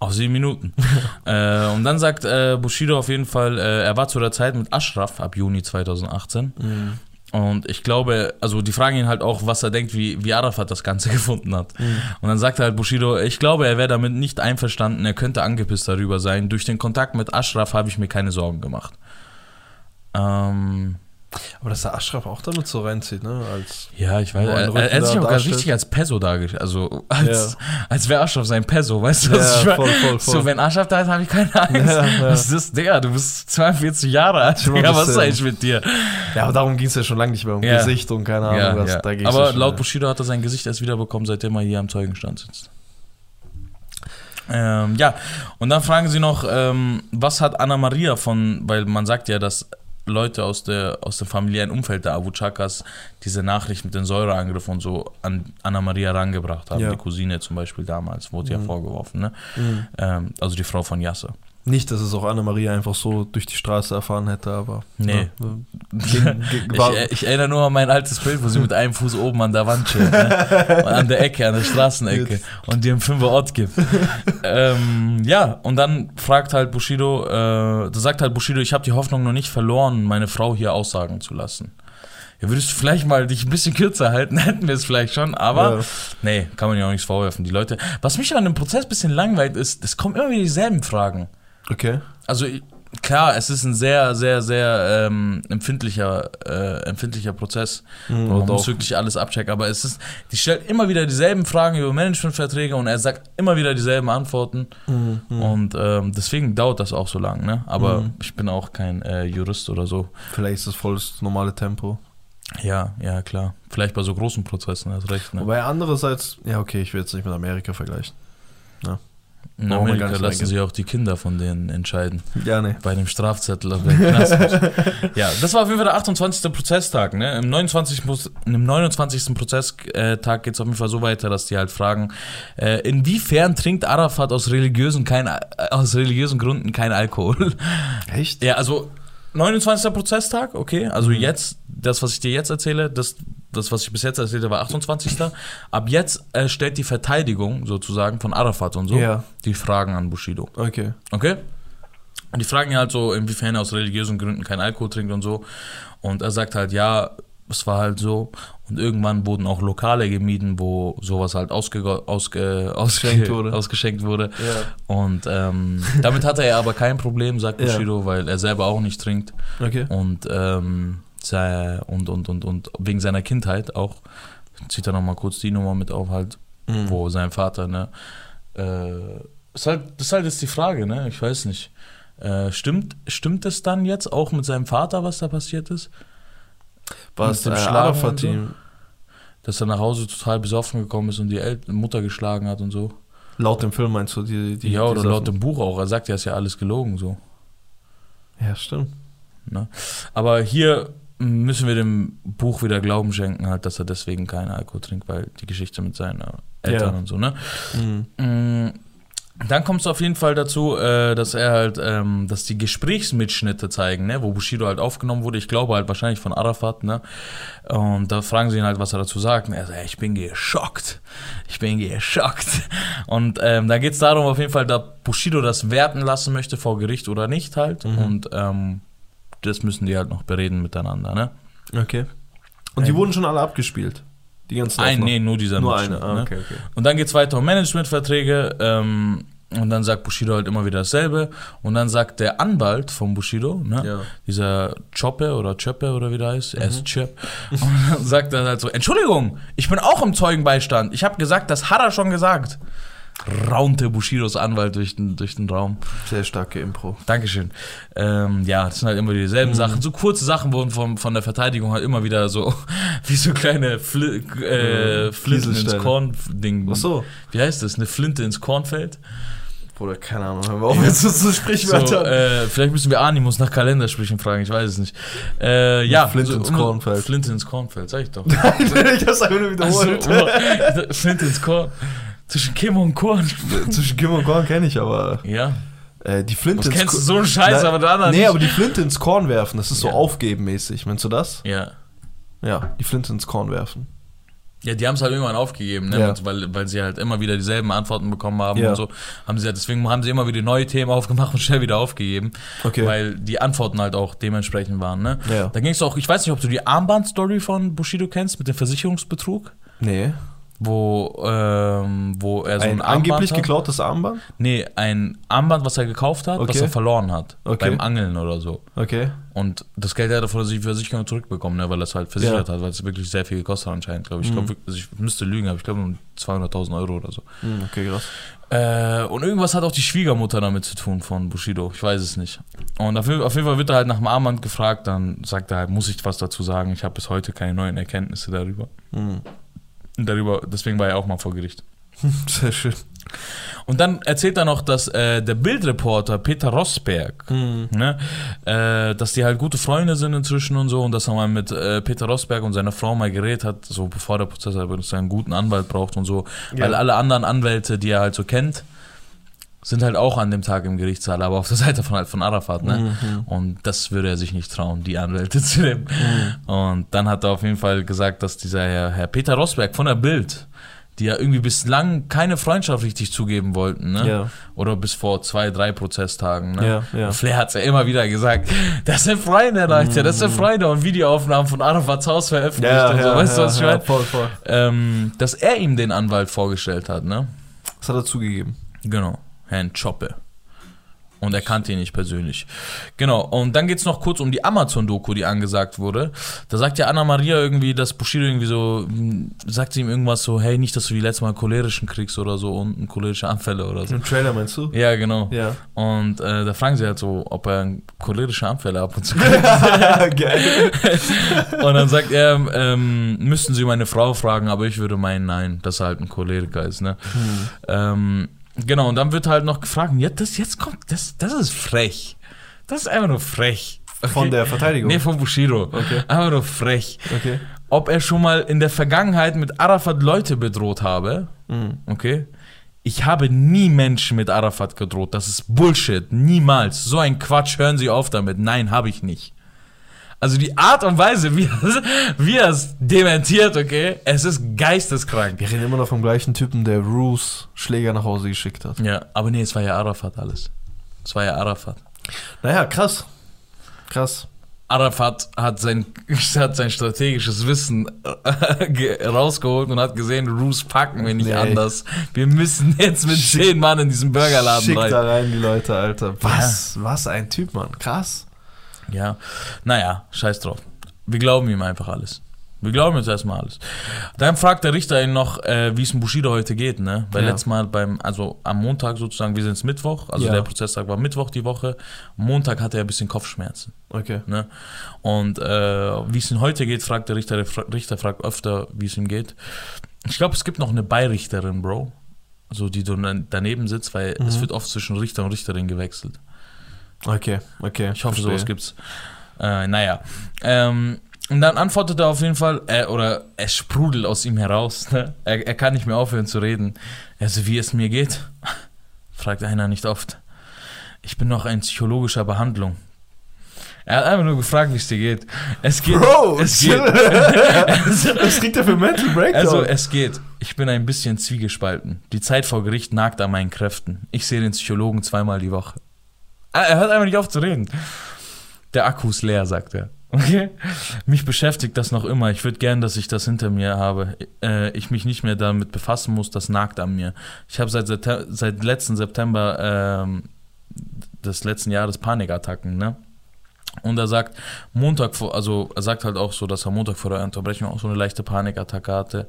Speaker 1: Auf sieben Minuten. äh, und dann sagt äh, Bushido auf jeden Fall, äh, er war zu der Zeit mit Ashraf ab Juni 2018.
Speaker 2: Mhm.
Speaker 1: Und ich glaube, also die fragen ihn halt auch, was er denkt, wie, wie Arafat das Ganze gefunden hat.
Speaker 2: Mhm.
Speaker 1: Und dann sagt halt Bushido, ich glaube, er wäre damit nicht einverstanden, er könnte angepisst darüber sein. Durch den Kontakt mit Ashraf habe ich mir keine Sorgen gemacht. Ähm,
Speaker 2: Aber dass der Ashraf auch damit so reinzieht, ne? Als
Speaker 1: ja, ich weiß, er, er, er hat sich auch gar
Speaker 2: darstellt.
Speaker 1: richtig als Peso dargestellt. Also, als, als wäre Ashraf sein Peso, weißt du, was ich
Speaker 2: ja, voll, voll, voll.
Speaker 1: So, wenn Ashraf da ist, habe ich keine Angst.
Speaker 2: Ja, ja.
Speaker 1: Was ist das, Digga? Du bist 42 Jahre alt. Digga, was ist eigentlich mit dir?
Speaker 2: ja, aber darum ging es ja schon lange nicht mehr um
Speaker 1: Ja.
Speaker 2: Gesicht und keine Ahnung,
Speaker 1: Ja,
Speaker 2: was
Speaker 1: ja.
Speaker 2: da ging's ja
Speaker 1: Aber laut
Speaker 2: ja.
Speaker 1: Bushido hat er sein Gesicht erst wiederbekommen, seitdem er hier am Zeugenstand sitzt. Ähm, ja, und dann fragen sie noch, ähm, was hat Anna Maria von, weil man sagt ja, dass Leute aus, der, aus dem familiären Umfeld der Abu Chakas diese Nachricht mit den Säureangriffen und so an Anna Maria rangebracht haben.
Speaker 2: Ja.
Speaker 1: Die Cousine zum Beispiel damals, wurde ja
Speaker 2: Mhm.
Speaker 1: vorgeworfen, ne?
Speaker 2: Mhm.
Speaker 1: Ähm, also die Frau von Yasser.
Speaker 2: Nicht, dass es auch Anna-Maria einfach so durch die Straße erfahren hätte, aber.
Speaker 1: Nee.
Speaker 2: Ja, ging, ging,
Speaker 1: Ich, äh, ich erinnere nur an mein altes Bild, wo sie mit einem Fuß oben an der Wand steht. Ne? Und an der Ecke, an der Straßenecke. Und die im Fünfer Ort gibt. ähm, ja, und dann fragt halt Bushido, äh, da sagt halt Bushido, ich habe die Hoffnung noch nicht verloren, meine Frau hier aussagen zu lassen. Ja, würdest du vielleicht mal dich ein bisschen kürzer halten, hätten wir es vielleicht schon, aber
Speaker 2: Ja.
Speaker 1: nee, kann man ja auch nichts vorwerfen. Die Leute, was mich an dem Prozess ein bisschen langweilt, ist, es kommen immer wieder dieselben Fragen.
Speaker 2: Okay.
Speaker 1: Also klar, es ist ein sehr, sehr, sehr ähm, empfindlicher, äh, empfindlicher Prozess.
Speaker 2: Mhm,
Speaker 1: Man muss wirklich alles abchecken. Aber es ist, die stellt immer wieder dieselben Fragen über Managementverträge und er sagt immer wieder dieselben Antworten.
Speaker 2: Mhm,
Speaker 1: Und ähm, deswegen dauert das auch so lang. Ne? Aber
Speaker 2: Mhm.
Speaker 1: ich bin auch kein äh, Jurist oder so.
Speaker 2: Vielleicht ist das voll das normale Tempo.
Speaker 1: Ja, ja, klar. Vielleicht bei so großen Prozessen, hast recht. Ne?
Speaker 2: Wobei andererseist, ja, okay, ich will jetzt nicht mit Amerika vergleichen.
Speaker 1: In
Speaker 2: brauchen
Speaker 1: Amerika lassen sich auch die Kinder von denen entscheiden.
Speaker 2: Ja, nee.
Speaker 1: Bei dem Strafzettel Knast. ja, das war auf jeden Fall der 28. Prozesstag. Ne? Im 29. Pro- Im 29. Prozesstag geht es auf jeden Fall so weiter, dass die halt fragen, äh, inwiefern trinkt Arafat aus religiösen, kein, äh, aus religiösen Gründen kein Alkohol?
Speaker 2: Echt?
Speaker 1: ja, also 29. Prozesstag, okay. Also
Speaker 2: Mhm.
Speaker 1: jetzt, das, was ich dir jetzt erzähle, das, das, was ich bis jetzt erzählte, war 28. Ab jetzt äh, stellt die Verteidigung sozusagen von Arafat und so
Speaker 2: Ja.
Speaker 1: die Fragen an Bushido.
Speaker 2: Okay.
Speaker 1: Okay? Und die fragen ihn halt so, inwiefern er aus religiösen Gründen keinen Alkohol trinkt und so. Und er sagt halt, ja, es war halt so. Und irgendwann wurden auch Lokale gemieden, wo sowas halt ausge, ausge, ausge,
Speaker 2: Ausgeschenkt wurde.
Speaker 1: ausgeschenkt wurde.
Speaker 2: Ja.
Speaker 1: Und ähm, damit hatte er aber kein Problem, sagt
Speaker 2: Ja.
Speaker 1: Bushido, weil er selber auch nicht trinkt.
Speaker 2: Okay.
Speaker 1: Und, ähm, und, und, und, und wegen seiner Kindheit auch, zieht er nochmal kurz die Nummer mit auf halt,
Speaker 2: Mhm.
Speaker 1: wo sein Vater, ne? Äh, ist halt, das ist halt jetzt die Frage, ne? Ich weiß nicht. Äh, stimmt, stimmt es dann jetzt auch mit seinem Vater, was da passiert ist?
Speaker 2: Was
Speaker 1: mit
Speaker 2: äh,
Speaker 1: dem
Speaker 2: Arafat
Speaker 1: und so? Dass er nach Hause total besoffen gekommen ist und die El Mutter geschlagen hat und so.
Speaker 2: laut dem Film meinst du die, die
Speaker 1: ja, oder
Speaker 2: die
Speaker 1: laut dem Buch auch. Er sagt ja, ist ja alles gelogen so.
Speaker 2: Ja, stimmt.
Speaker 1: Ne? Aber hier müssen wir dem Buch wieder Glauben schenken, halt, dass er deswegen keinen Alkohol trinkt, weil die Geschichte mit seinen Eltern
Speaker 2: Ja.
Speaker 1: und so, ne?
Speaker 2: Mhm.
Speaker 1: Mm, Dann kommt es auf jeden Fall dazu, äh, dass er halt, ähm, dass die Gesprächsmitschnitte zeigen, ne, wo Bushido halt aufgenommen wurde. Ich glaube halt wahrscheinlich von Arafat, ne. Und da fragen sie ihn halt, was er dazu sagt. Und er sagt, ich bin geschockt. Ich bin geschockt. Und ähm, da geht es darum, auf jeden Fall, da Bushido das werten lassen möchte vor Gericht oder nicht halt.
Speaker 2: Mhm.
Speaker 1: Und ähm, das müssen die halt noch bereden miteinander, ne.
Speaker 2: Okay. Und die
Speaker 1: Ähm,
Speaker 2: wurden schon alle abgespielt? Die ganzen
Speaker 1: Ein,
Speaker 2: Aufnahmen?
Speaker 1: nee, nur dieser
Speaker 2: Nur eine. Ah,
Speaker 1: ne?
Speaker 2: okay, okay.
Speaker 1: Und dann geht es weiter um Managementverträge. Ähm, und dann sagt Bushido halt immer wieder dasselbe. Und dann sagt der Anwalt von Bushido, ne,
Speaker 2: Ja.
Speaker 1: dieser Choppe oder Chöppe oder wie der heißt, er
Speaker 2: Mhm.
Speaker 1: ist Chöp. Und dann sagt er halt so: Entschuldigung, ich bin auch im Zeugenbeistand. Ich habe gesagt, das hat er schon gesagt. Raunte Bushidos Anwalt durch den, durch den Raum.
Speaker 2: Sehr starke Impro.
Speaker 1: Dankeschön. Ähm, ja, das sind halt immer dieselben
Speaker 2: Mhm.
Speaker 1: Sachen. So kurze Sachen wurden vom, von der Verteidigung halt immer wieder so, wie so kleine Fli äh,
Speaker 2: Mhm.
Speaker 1: Flinten ins. Korn-Ding.
Speaker 2: Ach so.
Speaker 1: Wie heißt das? Eine Flinte ins Kornfeld?
Speaker 2: Bruder, keine Ahnung. Hören wir auf jetzt
Speaker 1: So,
Speaker 2: Sprichwörtern.
Speaker 1: äh, vielleicht müssen wir Animus nach Kalendersprüchen fragen, ich weiß es nicht. Äh, ja,
Speaker 2: Flinte ins
Speaker 1: immer-
Speaker 2: Kornfeld.
Speaker 1: Flinte ins Kornfeld, sag ich doch.
Speaker 2: ich hab's einfach nur
Speaker 1: Also,
Speaker 2: wiederholt.
Speaker 1: oh, Flinte ins Korn. Zwischen Kim und Korn.
Speaker 2: Zwischen Kim und Korn kenne ich, aber
Speaker 1: Ja.
Speaker 2: äh, die Flinte
Speaker 1: Was
Speaker 2: ins
Speaker 1: kennst du so einen Scheiß,
Speaker 2: Na,
Speaker 1: aber andere
Speaker 2: Nee,
Speaker 1: nicht?
Speaker 2: aber die Flinte ins Korn werfen, das ist so
Speaker 1: Ja.
Speaker 2: aufgebenmäßig. Meinst du das?
Speaker 1: Ja.
Speaker 2: Ja, die Flinte ins Korn werfen.
Speaker 1: Ja, die haben es halt irgendwann aufgegeben, ne?
Speaker 2: Ja.
Speaker 1: weil, weil sie halt immer wieder dieselben Antworten bekommen haben
Speaker 2: Ja.
Speaker 1: und so. Haben sie halt, deswegen haben sie immer wieder neue Themen aufgemacht und schnell wieder aufgegeben,
Speaker 2: Okay.
Speaker 1: weil die Antworten halt auch dementsprechend waren. Ne?
Speaker 2: Ja.
Speaker 1: Da ging es auch, ich weiß nicht, ob du die Armband-Story von Bushido kennst mit dem Versicherungsbetrug,
Speaker 2: nee.
Speaker 1: Wo, ähm, wo er so ein,
Speaker 2: Ein
Speaker 1: Armband
Speaker 2: angeblich
Speaker 1: hat.
Speaker 2: geklautes Armband?
Speaker 1: Nee, ein Armband, was er gekauft hat, was
Speaker 2: Okay.
Speaker 1: er verloren hat.
Speaker 2: Okay.
Speaker 1: Beim Angeln oder so.
Speaker 2: Okay.
Speaker 1: Und das Geld hat er von der Versicherung zurückbekommen, ne, weil er es halt versichert hat, weil es wirklich sehr viel gekostet hat anscheinend, glaube ich. Ich,
Speaker 2: Mhm.
Speaker 1: glaub, also ich müsste lügen, aber ich glaube um 200.000 Euro oder so.
Speaker 2: Hm, okay, krass.
Speaker 1: Äh, und irgendwas hat auch die Schwiegermutter damit zu tun von Bushido. Ich weiß es nicht. Und auf, jeden- auf jeden Fall wird er halt nach dem Armband gefragt. Dann sagt er halt, muss ich was dazu sagen? Ich habe bis heute keine neuen Erkenntnisse darüber.
Speaker 2: Hm.
Speaker 1: Darüber, deswegen war er auch mal vor Gericht.
Speaker 2: Sehr schön.
Speaker 1: Und dann erzählt er noch, dass äh, der Bildreporter Peter Rosberg,
Speaker 2: Hm.
Speaker 1: ne, äh, dass die halt gute Freunde sind inzwischen und so und dass er mal mit äh, Peter Rosberg und seiner Frau mal geredet hat, so bevor der Prozess, aber dass er einen guten Anwalt braucht und so,
Speaker 2: Ja.
Speaker 1: weil alle anderen Anwälte, die er halt so kennt, sind halt auch an dem Tag im Gerichtssaal, aber auf der Seite von, halt von Arafat, ne?
Speaker 2: Mhm.
Speaker 1: Und das würde er sich nicht trauen, die Anwälte zu nehmen. Und dann hat er auf jeden Fall gesagt, dass dieser Herr, Herr Peter Rosberg von der Bild, die ja irgendwie bislang keine Freundschaft richtig zugeben wollten, ne?
Speaker 2: Ja.
Speaker 1: Oder bis vor zwei, drei Prozesstagen, ne?
Speaker 2: Ja, ja.
Speaker 1: Flair hat es ja immer wieder gesagt, das sind Freunde, Leute, das sind Freunde und Videoaufnahmen von Arafats Haus veröffentlicht und so, weißt du, was ich meine?
Speaker 2: voll, voll.
Speaker 1: Ähm, dass er ihm den Anwalt vorgestellt hat, ne?
Speaker 2: Das hat er zugegeben.
Speaker 1: Genau, Herrn Choppe. Und er kannte ihn nicht persönlich. Genau, und dann geht's noch kurz um die Amazon-Doku, die angesagt wurde. Da sagt ja Anna Maria irgendwie, dass Bushido irgendwie so, hm, sagt sie ihm irgendwas so, hey, nicht, dass du wie letztes Mal cholerischen kriegst oder so und cholerische Anfälle oder so.
Speaker 2: Im Trailer meinst du?
Speaker 1: Ja, genau.
Speaker 2: Ja.
Speaker 1: Und äh, da fragen sie halt so, ob er cholerische Anfälle ab und zu kriegt.
Speaker 2: Geil.
Speaker 1: und dann sagt er, ähm, müssten sie meine Frau fragen, aber ich würde meinen, nein, dass er halt ein Choleriker ist, ne? Ähm, genau, und dann wird halt noch gefragt, ja, das jetzt kommt, das, das ist frech. Das ist einfach nur frech.
Speaker 2: Von der Verteidigung?
Speaker 1: Nee, von Bushido.
Speaker 2: Okay.
Speaker 1: Einfach nur frech.
Speaker 2: Okay.
Speaker 1: Ob er schon mal in der Vergangenheit mit Arafat Leute bedroht habe,
Speaker 2: Mhm.
Speaker 1: okay? Ich habe nie Menschen mit Arafat gedroht. Das ist Bullshit. Niemals. So ein Quatsch. Hören Sie auf damit. Nein, habe ich nicht. Also die Art und Weise, wie er, es- er dementiert, okay? Es ist geisteskrank.
Speaker 2: Wir reden immer noch vom gleichen Typen, der Roos Schläger nach Hause geschickt hat.
Speaker 1: Ja, aber nee, es war ja Arafat alles. Es war ja Arafat.
Speaker 2: Naja, krass. Krass.
Speaker 1: Arafat hat sein, hat sein strategisches Wissen äh, ge- rausgeholt und hat gesehen, Roos packen wir nicht
Speaker 2: Nee.
Speaker 1: anders. Wir müssen jetzt mit zehn Mann in diesen Burgerladen
Speaker 2: Schick
Speaker 1: rein.
Speaker 2: da rein die Leute, Alter. Was? Was ein Typ, Mann. Krass.
Speaker 1: Ja, naja, scheiß drauf. Wir glauben ihm einfach alles. Wir glauben jetzt erstmal alles. Dann fragt der Richter ihn noch, äh, wie es Bushido heute geht, ne? Weil
Speaker 2: Ja.
Speaker 1: letztes Mal beim, also am Montag sozusagen, wir sind jetzt Mittwoch, also
Speaker 2: Ja.
Speaker 1: der Prozesstag war Mittwoch die Woche. Montag hatte er ein bisschen Kopfschmerzen.
Speaker 2: Okay.
Speaker 1: Ne? Und äh, wie es ihm heute geht, fragt der Richter. Der Fra- Richter fragt öfter, wie es ihm geht. Ich glaube, es gibt noch eine Beirichterin, Bro. Also die dann daneben sitzt, weil es
Speaker 2: Mhm.
Speaker 1: wird oft zwischen Richter und Richterin gewechselt.
Speaker 2: Okay, okay.
Speaker 1: Ich hoffe,
Speaker 2: verstehe.
Speaker 1: sowas gibt's. Äh, naja. Ähm, und dann antwortet er auf jeden Fall, äh, oder es sprudelt aus ihm heraus. Ne? Er, er kann nicht mehr aufhören zu reden. Also, wie es mir geht, fragt einer nicht oft. Ich bin noch in psychologischer Behandlung. Er hat einfach nur gefragt, wie es dir geht. Es geht.
Speaker 2: Bro,
Speaker 1: es geht.
Speaker 2: Was kriegt er für Mental Breakdown?
Speaker 1: Also es geht. Ich bin ein bisschen zwiegespalten. Die Zeit vor Gericht nagt an meinen Kräften. Ich sehe den Psychologen zweimal die Woche. Ah, Er hört einfach nicht auf zu reden. Der Akku ist leer, sagt er. Okay? Mich beschäftigt das noch immer. Ich würde gern, dass ich das hinter mir habe. Äh, ich mich nicht mehr damit befassen muss. Das nagt an mir. Ich habe seit, seit letzten September ähm, des letzten Jahres Panikattacken, ne? Und er sagt, Montag vor, also er sagt halt auch so, dass er Montag vor der Unterbrechung auch so eine leichte Panikattacke hatte.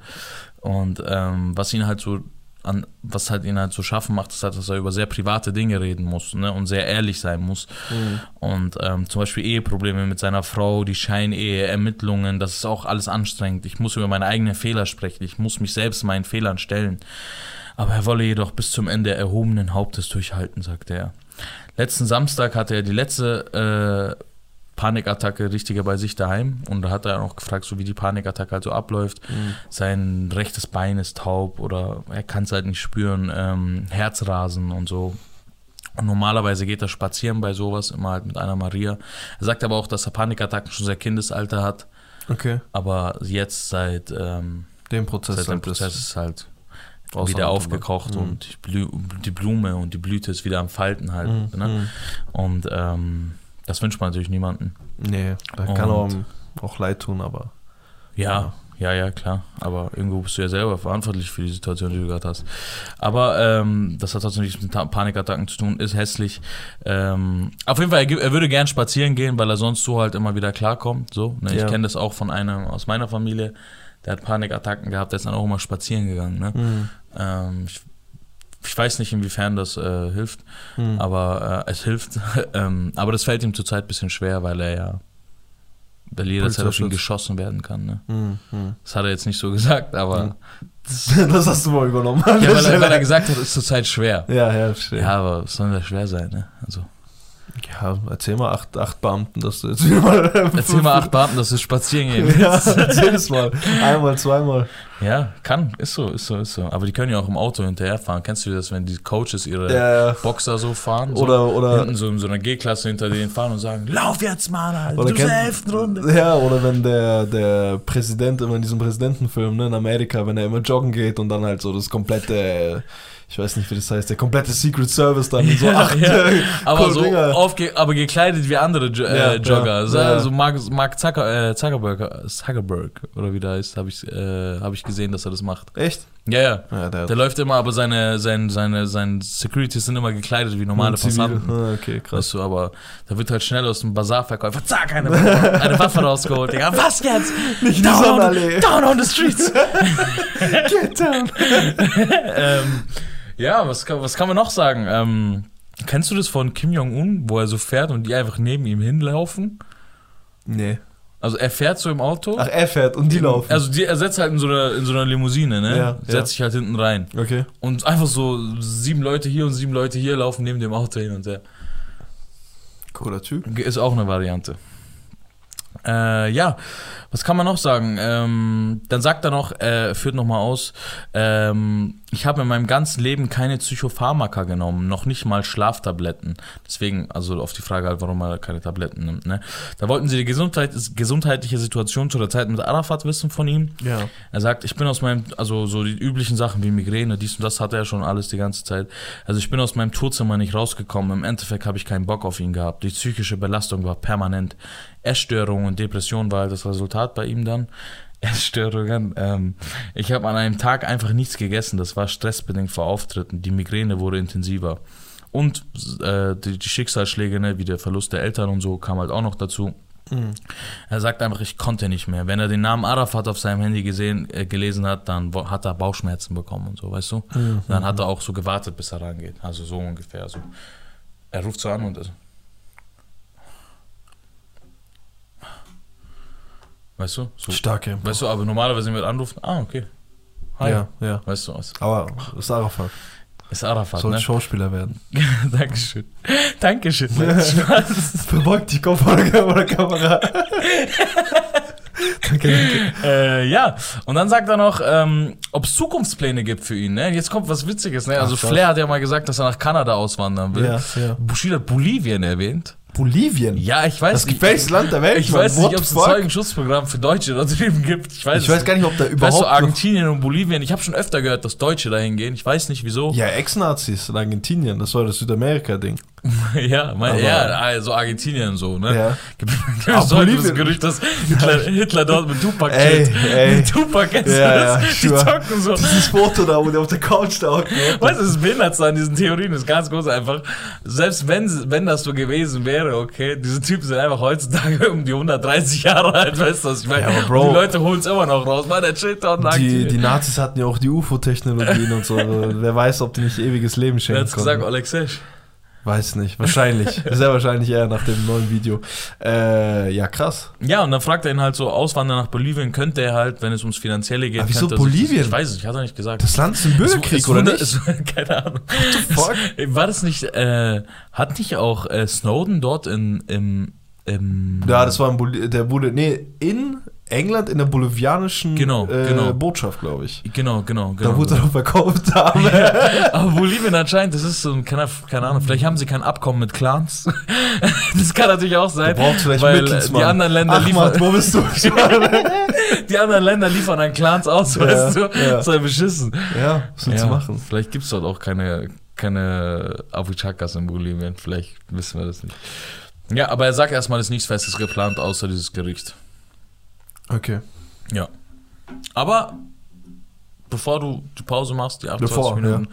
Speaker 1: Und ähm, was ihn halt so an, was halt ihn halt so schaffen macht, ist halt, dass er über sehr private Dinge reden muss, ne? Und sehr ehrlich sein muss.
Speaker 2: Mhm.
Speaker 1: Und ähm, zum Beispiel Eheprobleme mit seiner Frau, die Scheinehe, Ermittlungen, das ist auch alles anstrengend. Ich muss über meine eigenen Fehler sprechen, ich muss mich selbst meinen Fehlern stellen. Aber er wolle jedoch bis zum Ende erhobenen Hauptes durchhalten, sagte er. Letzten Samstag hatte er die letzte äh, Panikattacke richtiger bei sich daheim und da hat er auch gefragt, so wie die Panikattacke halt so abläuft.
Speaker 2: Mhm.
Speaker 1: Sein rechtes Bein ist taub oder er kann es halt nicht spüren, ähm, Herzrasen und so. Und normalerweise geht er spazieren bei sowas, immer halt mit einer Maria. Er sagt aber auch, dass er Panikattacken schon seit Kindesalter hat,
Speaker 2: Okay.
Speaker 1: aber jetzt seit, ähm,
Speaker 2: Den Prozess
Speaker 1: seit dem
Speaker 2: halt
Speaker 1: Prozess ist halt wieder aufgekocht
Speaker 2: Mhm.
Speaker 1: und die Blume und die Blüte ist wieder am Falten halt.
Speaker 2: Mhm.
Speaker 1: Ne?
Speaker 2: Mhm.
Speaker 1: Und ähm, das wünscht man natürlich niemanden.
Speaker 2: Nee, da kann auch, auch leid tun, aber.
Speaker 1: Ja, ja, ja, klar. Aber irgendwo bist du ja selber verantwortlich für die Situation, die du gerade hast. Aber ähm, das hat trotzdem nichts mit Ta- Panikattacken zu tun, ist hässlich. Ähm, auf jeden Fall, er, er würde gern spazieren gehen, weil er sonst so halt immer wieder klarkommt. So, ne?
Speaker 2: Ja.
Speaker 1: Ich kenne das auch von einem aus meiner Familie, der hat Panikattacken gehabt, der ist dann auch immer spazieren gegangen. Ne?
Speaker 2: Mhm.
Speaker 1: Ähm, ich, ich weiß nicht, inwiefern das äh, hilft,
Speaker 2: Mhm.
Speaker 1: aber äh, es hilft. ähm, aber das fällt ihm zurzeit ein bisschen schwer, weil er ja weil jederzeit auf ihn geschossen werden kann. Ne?
Speaker 2: Mhm. Mhm.
Speaker 1: Das hat er jetzt nicht so gesagt, aber
Speaker 2: Mhm. das hast du mal übernommen.
Speaker 1: ja, weil, er, weil er gesagt hat, es ist zurzeit schwer.
Speaker 2: ja, ja, verstehe.
Speaker 1: Ja, aber es soll ja schwer sein, ne? Also,
Speaker 2: Ja, erzähl mal acht, acht Beamten, dass du jetzt wieder mal.
Speaker 1: erzähl mal acht Beamten, dass wir spazieren gehen.
Speaker 2: Ja, erzähl es mal. Einmal, zweimal.
Speaker 1: Ja, kann, ist so, ist so, ist so. Aber die können ja auch im Auto hinterherfahren. Kennst du das, wenn die Coaches ihre
Speaker 2: Ja, ja.
Speaker 1: Boxer so fahren? So,
Speaker 2: Oder- oder-
Speaker 1: Hinten so in so einer G-Klasse hinter denen fahren und sagen, lauf jetzt, Mann, Alter,
Speaker 2: Oder
Speaker 1: du
Speaker 2: kennt-
Speaker 1: elften Runde.
Speaker 2: Ja, oder wenn der, der Präsident immer in diesem Präsidentenfilm ne, in Amerika, wenn er immer joggen geht und dann halt so das komplette, ich weiß nicht, wie das heißt, der komplette Secret Service dann in so
Speaker 1: Ja,
Speaker 2: acht
Speaker 1: ja.
Speaker 2: äh,
Speaker 1: Aber so aufge aber gekleidet wie andere jo äh,
Speaker 2: Ja,
Speaker 1: Jogger.
Speaker 2: ja,
Speaker 1: so,
Speaker 2: ja.
Speaker 1: so Mark, Mark Zucker, äh, Zuckerberg, äh, Zuckerberg, oder wie der heißt, habe ich, äh, hab ich gesehen, dass er das macht.
Speaker 2: Echt?
Speaker 1: Ja, ja.
Speaker 2: Ja, der,
Speaker 1: Der läuft immer, aber seine, seine, seine, seine Securities sind immer gekleidet wie normale. Passanten.
Speaker 2: Ah, okay, krass.
Speaker 1: Weißt du, aber da wird halt schnell aus dem Bazarverkäufer, zack, eine Waffe, eine Waffe rausgeholt, Digga. Was jetzt?
Speaker 2: Nicht
Speaker 1: Down on, down on the streets.
Speaker 2: Get down.
Speaker 1: ähm, ja, was kann, was kann man noch sagen? Ähm, kennst du das von Kim Jong-un, wo er so fährt und die einfach neben ihm hinlaufen?
Speaker 2: Nee.
Speaker 1: Also er fährt so im Auto.
Speaker 2: Ach, er fährt und die laufen.
Speaker 1: Also die, er setzt halt in so einer, in so einer Limousine, ne?
Speaker 2: Ja,
Speaker 1: Setzt
Speaker 2: ja.
Speaker 1: sich halt hinten rein.
Speaker 2: okay.
Speaker 1: Und einfach so sieben Leute hier und sieben Leute hier laufen neben dem Auto hin und her.
Speaker 2: Cooler Typ.
Speaker 1: Ist auch eine Variante. Äh, ja, was kann man noch sagen? Ähm, dann sagt er noch, äh, führt nochmal aus, ähm, ich habe in meinem ganzen Leben keine Psychopharmaka genommen, noch nicht mal Schlaftabletten. Deswegen, also auf die Frage halt, warum er keine Tabletten nimmt. Ne? Da wollten sie die Gesundheit, gesundheitliche Situation zu der Zeit mit Arafat wissen von ihm.
Speaker 2: Ja.
Speaker 1: Er sagt, ich bin aus meinem, also so die üblichen Sachen wie Migräne, dies und das hat er schon alles die ganze Zeit. Also ich bin aus meinem Tourzimmer nicht rausgekommen. Im Endeffekt habe ich keinen Bock auf ihn gehabt. Die psychische Belastung war permanent. Essstörungen und Depression war halt das Resultat bei ihm dann. Essstörungen. Ähm, ich habe an einem Tag einfach nichts gegessen. Das war stressbedingt vor Auftritten. Die Migräne wurde intensiver. Und äh, die, die Schicksalsschläge, ne, wie der Verlust der Eltern und so, kam halt auch noch dazu.
Speaker 2: Mhm.
Speaker 1: Er sagt einfach, ich konnte nicht mehr. Wenn er den Namen Arafat auf seinem Handy gesehen, äh, gelesen hat, dann hat er Bauchschmerzen bekommen und so, weißt du?
Speaker 2: Mhm.
Speaker 1: Dann hat er auch so gewartet, bis er rangeht. Also so ungefähr. So. Er ruft so an und. Weißt du? So.
Speaker 2: Starke.
Speaker 1: Weißt du, aber normalerweise, wenn wir anrufen, ah, okay. Hi.
Speaker 2: Ja, ja.
Speaker 1: Weißt du was?
Speaker 2: Aber ist Arafat.
Speaker 1: Ist Arafat,
Speaker 2: Soll
Speaker 1: ne?
Speaker 2: Schauspieler werden.
Speaker 1: Dankeschön. Dankeschön. Spaß.
Speaker 2: Verbeugt die Kamera. danke, danke.
Speaker 1: Äh, ja, und dann sagt er noch, ähm, ob es Zukunftspläne gibt für ihn. Ne? Jetzt kommt was Witziges. Ne? Also
Speaker 2: Ach.
Speaker 1: Flair hat ja mal gesagt, dass er nach Kanada auswandern will.
Speaker 2: Ja, ja.
Speaker 1: Bushido hat Bolivien erwähnt.
Speaker 2: Bolivien.
Speaker 1: Ja, ich weiß
Speaker 2: Das gefährlichste Land der Welt.
Speaker 1: Ich
Speaker 2: Mann.
Speaker 1: weiß
Speaker 2: What
Speaker 1: nicht, ob es ein? Zeugenschutzprogramm für Deutsche da drüben gibt. Ich weiß,
Speaker 2: Ich weiß gar nicht, ob da
Speaker 1: Weißt
Speaker 2: überhaupt
Speaker 1: du,
Speaker 2: noch
Speaker 1: Argentinien und Bolivien, ich habe schon öfter gehört, dass Deutsche dahin gehen. Ich weiß nicht wieso.
Speaker 2: Ja, Ex-Nazis in Argentinien, das war das Südamerika-Ding.
Speaker 1: Ja, mein, ja, also Argentinien und so, ne?
Speaker 2: Ja.
Speaker 1: Gibt es heute das. Gerücht, dass Hitler, Hitler dort mit Tupac
Speaker 2: Ey,
Speaker 1: chillt.
Speaker 2: ey.
Speaker 1: Mit Tupac du
Speaker 2: Ja,
Speaker 1: das?
Speaker 2: ja,
Speaker 1: Die zocken so.
Speaker 2: Dieses Foto da, wo der auf der Couch da hocken.
Speaker 1: Weißt du, das Behindertste an diesen Theorien ist ganz groß einfach. Selbst wenn, wenn das so gewesen wäre, okay, diese Typen sind einfach heutzutage um die 130 Jahre alt, weißt du was ich meine?
Speaker 2: Ja, Bro-
Speaker 1: Und die Leute holen es immer noch raus, weil der chillt dort nackt.
Speaker 2: Die, die Nazis hatten ja auch die UFO-Technologien und so. Wer weiß, ob die nicht ewiges Leben
Speaker 1: Wer
Speaker 2: schenken
Speaker 1: hat's gesagt. Alexej?
Speaker 2: Weiß nicht, wahrscheinlich. Sehr wahrscheinlich eher nach dem neuen Video. Äh, ja, krass.
Speaker 1: Ja, und dann fragt er ihn halt so, Auswandern nach Bolivien könnte er halt, wenn es ums Finanzielle geht.
Speaker 2: Aber wieso
Speaker 1: könnte
Speaker 2: Bolivien?
Speaker 1: Ich weiß es nicht, hat er nicht gesagt.
Speaker 2: Das Land ist im Bürgerkrieg,
Speaker 1: es
Speaker 2: oder
Speaker 1: wurde-
Speaker 2: nicht?
Speaker 1: Es, keine Ahnung.
Speaker 2: fuck?
Speaker 1: Es, war das nicht, äh, hat nicht auch äh, Snowden dort in, im, im
Speaker 2: Ja, das war in Boli der Boli nee, in England in der bolivianischen
Speaker 1: Genau,
Speaker 2: äh,
Speaker 1: genau.
Speaker 2: Botschaft, glaube ich.
Speaker 1: Genau, genau, genau.
Speaker 2: Da wurde er doch verkauft haben.
Speaker 1: Aber Bolivien anscheinend, das ist so ein, keine, keine Ahnung, vielleicht haben sie kein Abkommen mit Clans. das kann natürlich auch sein.
Speaker 2: Braucht vielleicht
Speaker 1: weil
Speaker 2: Mittelsmann.
Speaker 1: die anderen Länder
Speaker 2: Ahmad,
Speaker 1: liefern,
Speaker 2: wo bist du?
Speaker 1: die anderen Länder liefern an Clans aus,
Speaker 2: Ja,
Speaker 1: weißt du?
Speaker 2: ja.
Speaker 1: Das ist ja beschissen.
Speaker 2: ja, was willst du machen?
Speaker 1: Vielleicht gibt es dort auch keine, keine Abuchakas in Bolivien. Vielleicht wissen wir das nicht. Ja, aber er sagt erstmal, es ist nichts Festes geplant, außer dieses Gericht.
Speaker 2: Okay.
Speaker 1: Ja. Aber bevor du die Pause machst, die 28
Speaker 2: Bevor,
Speaker 1: Minuten,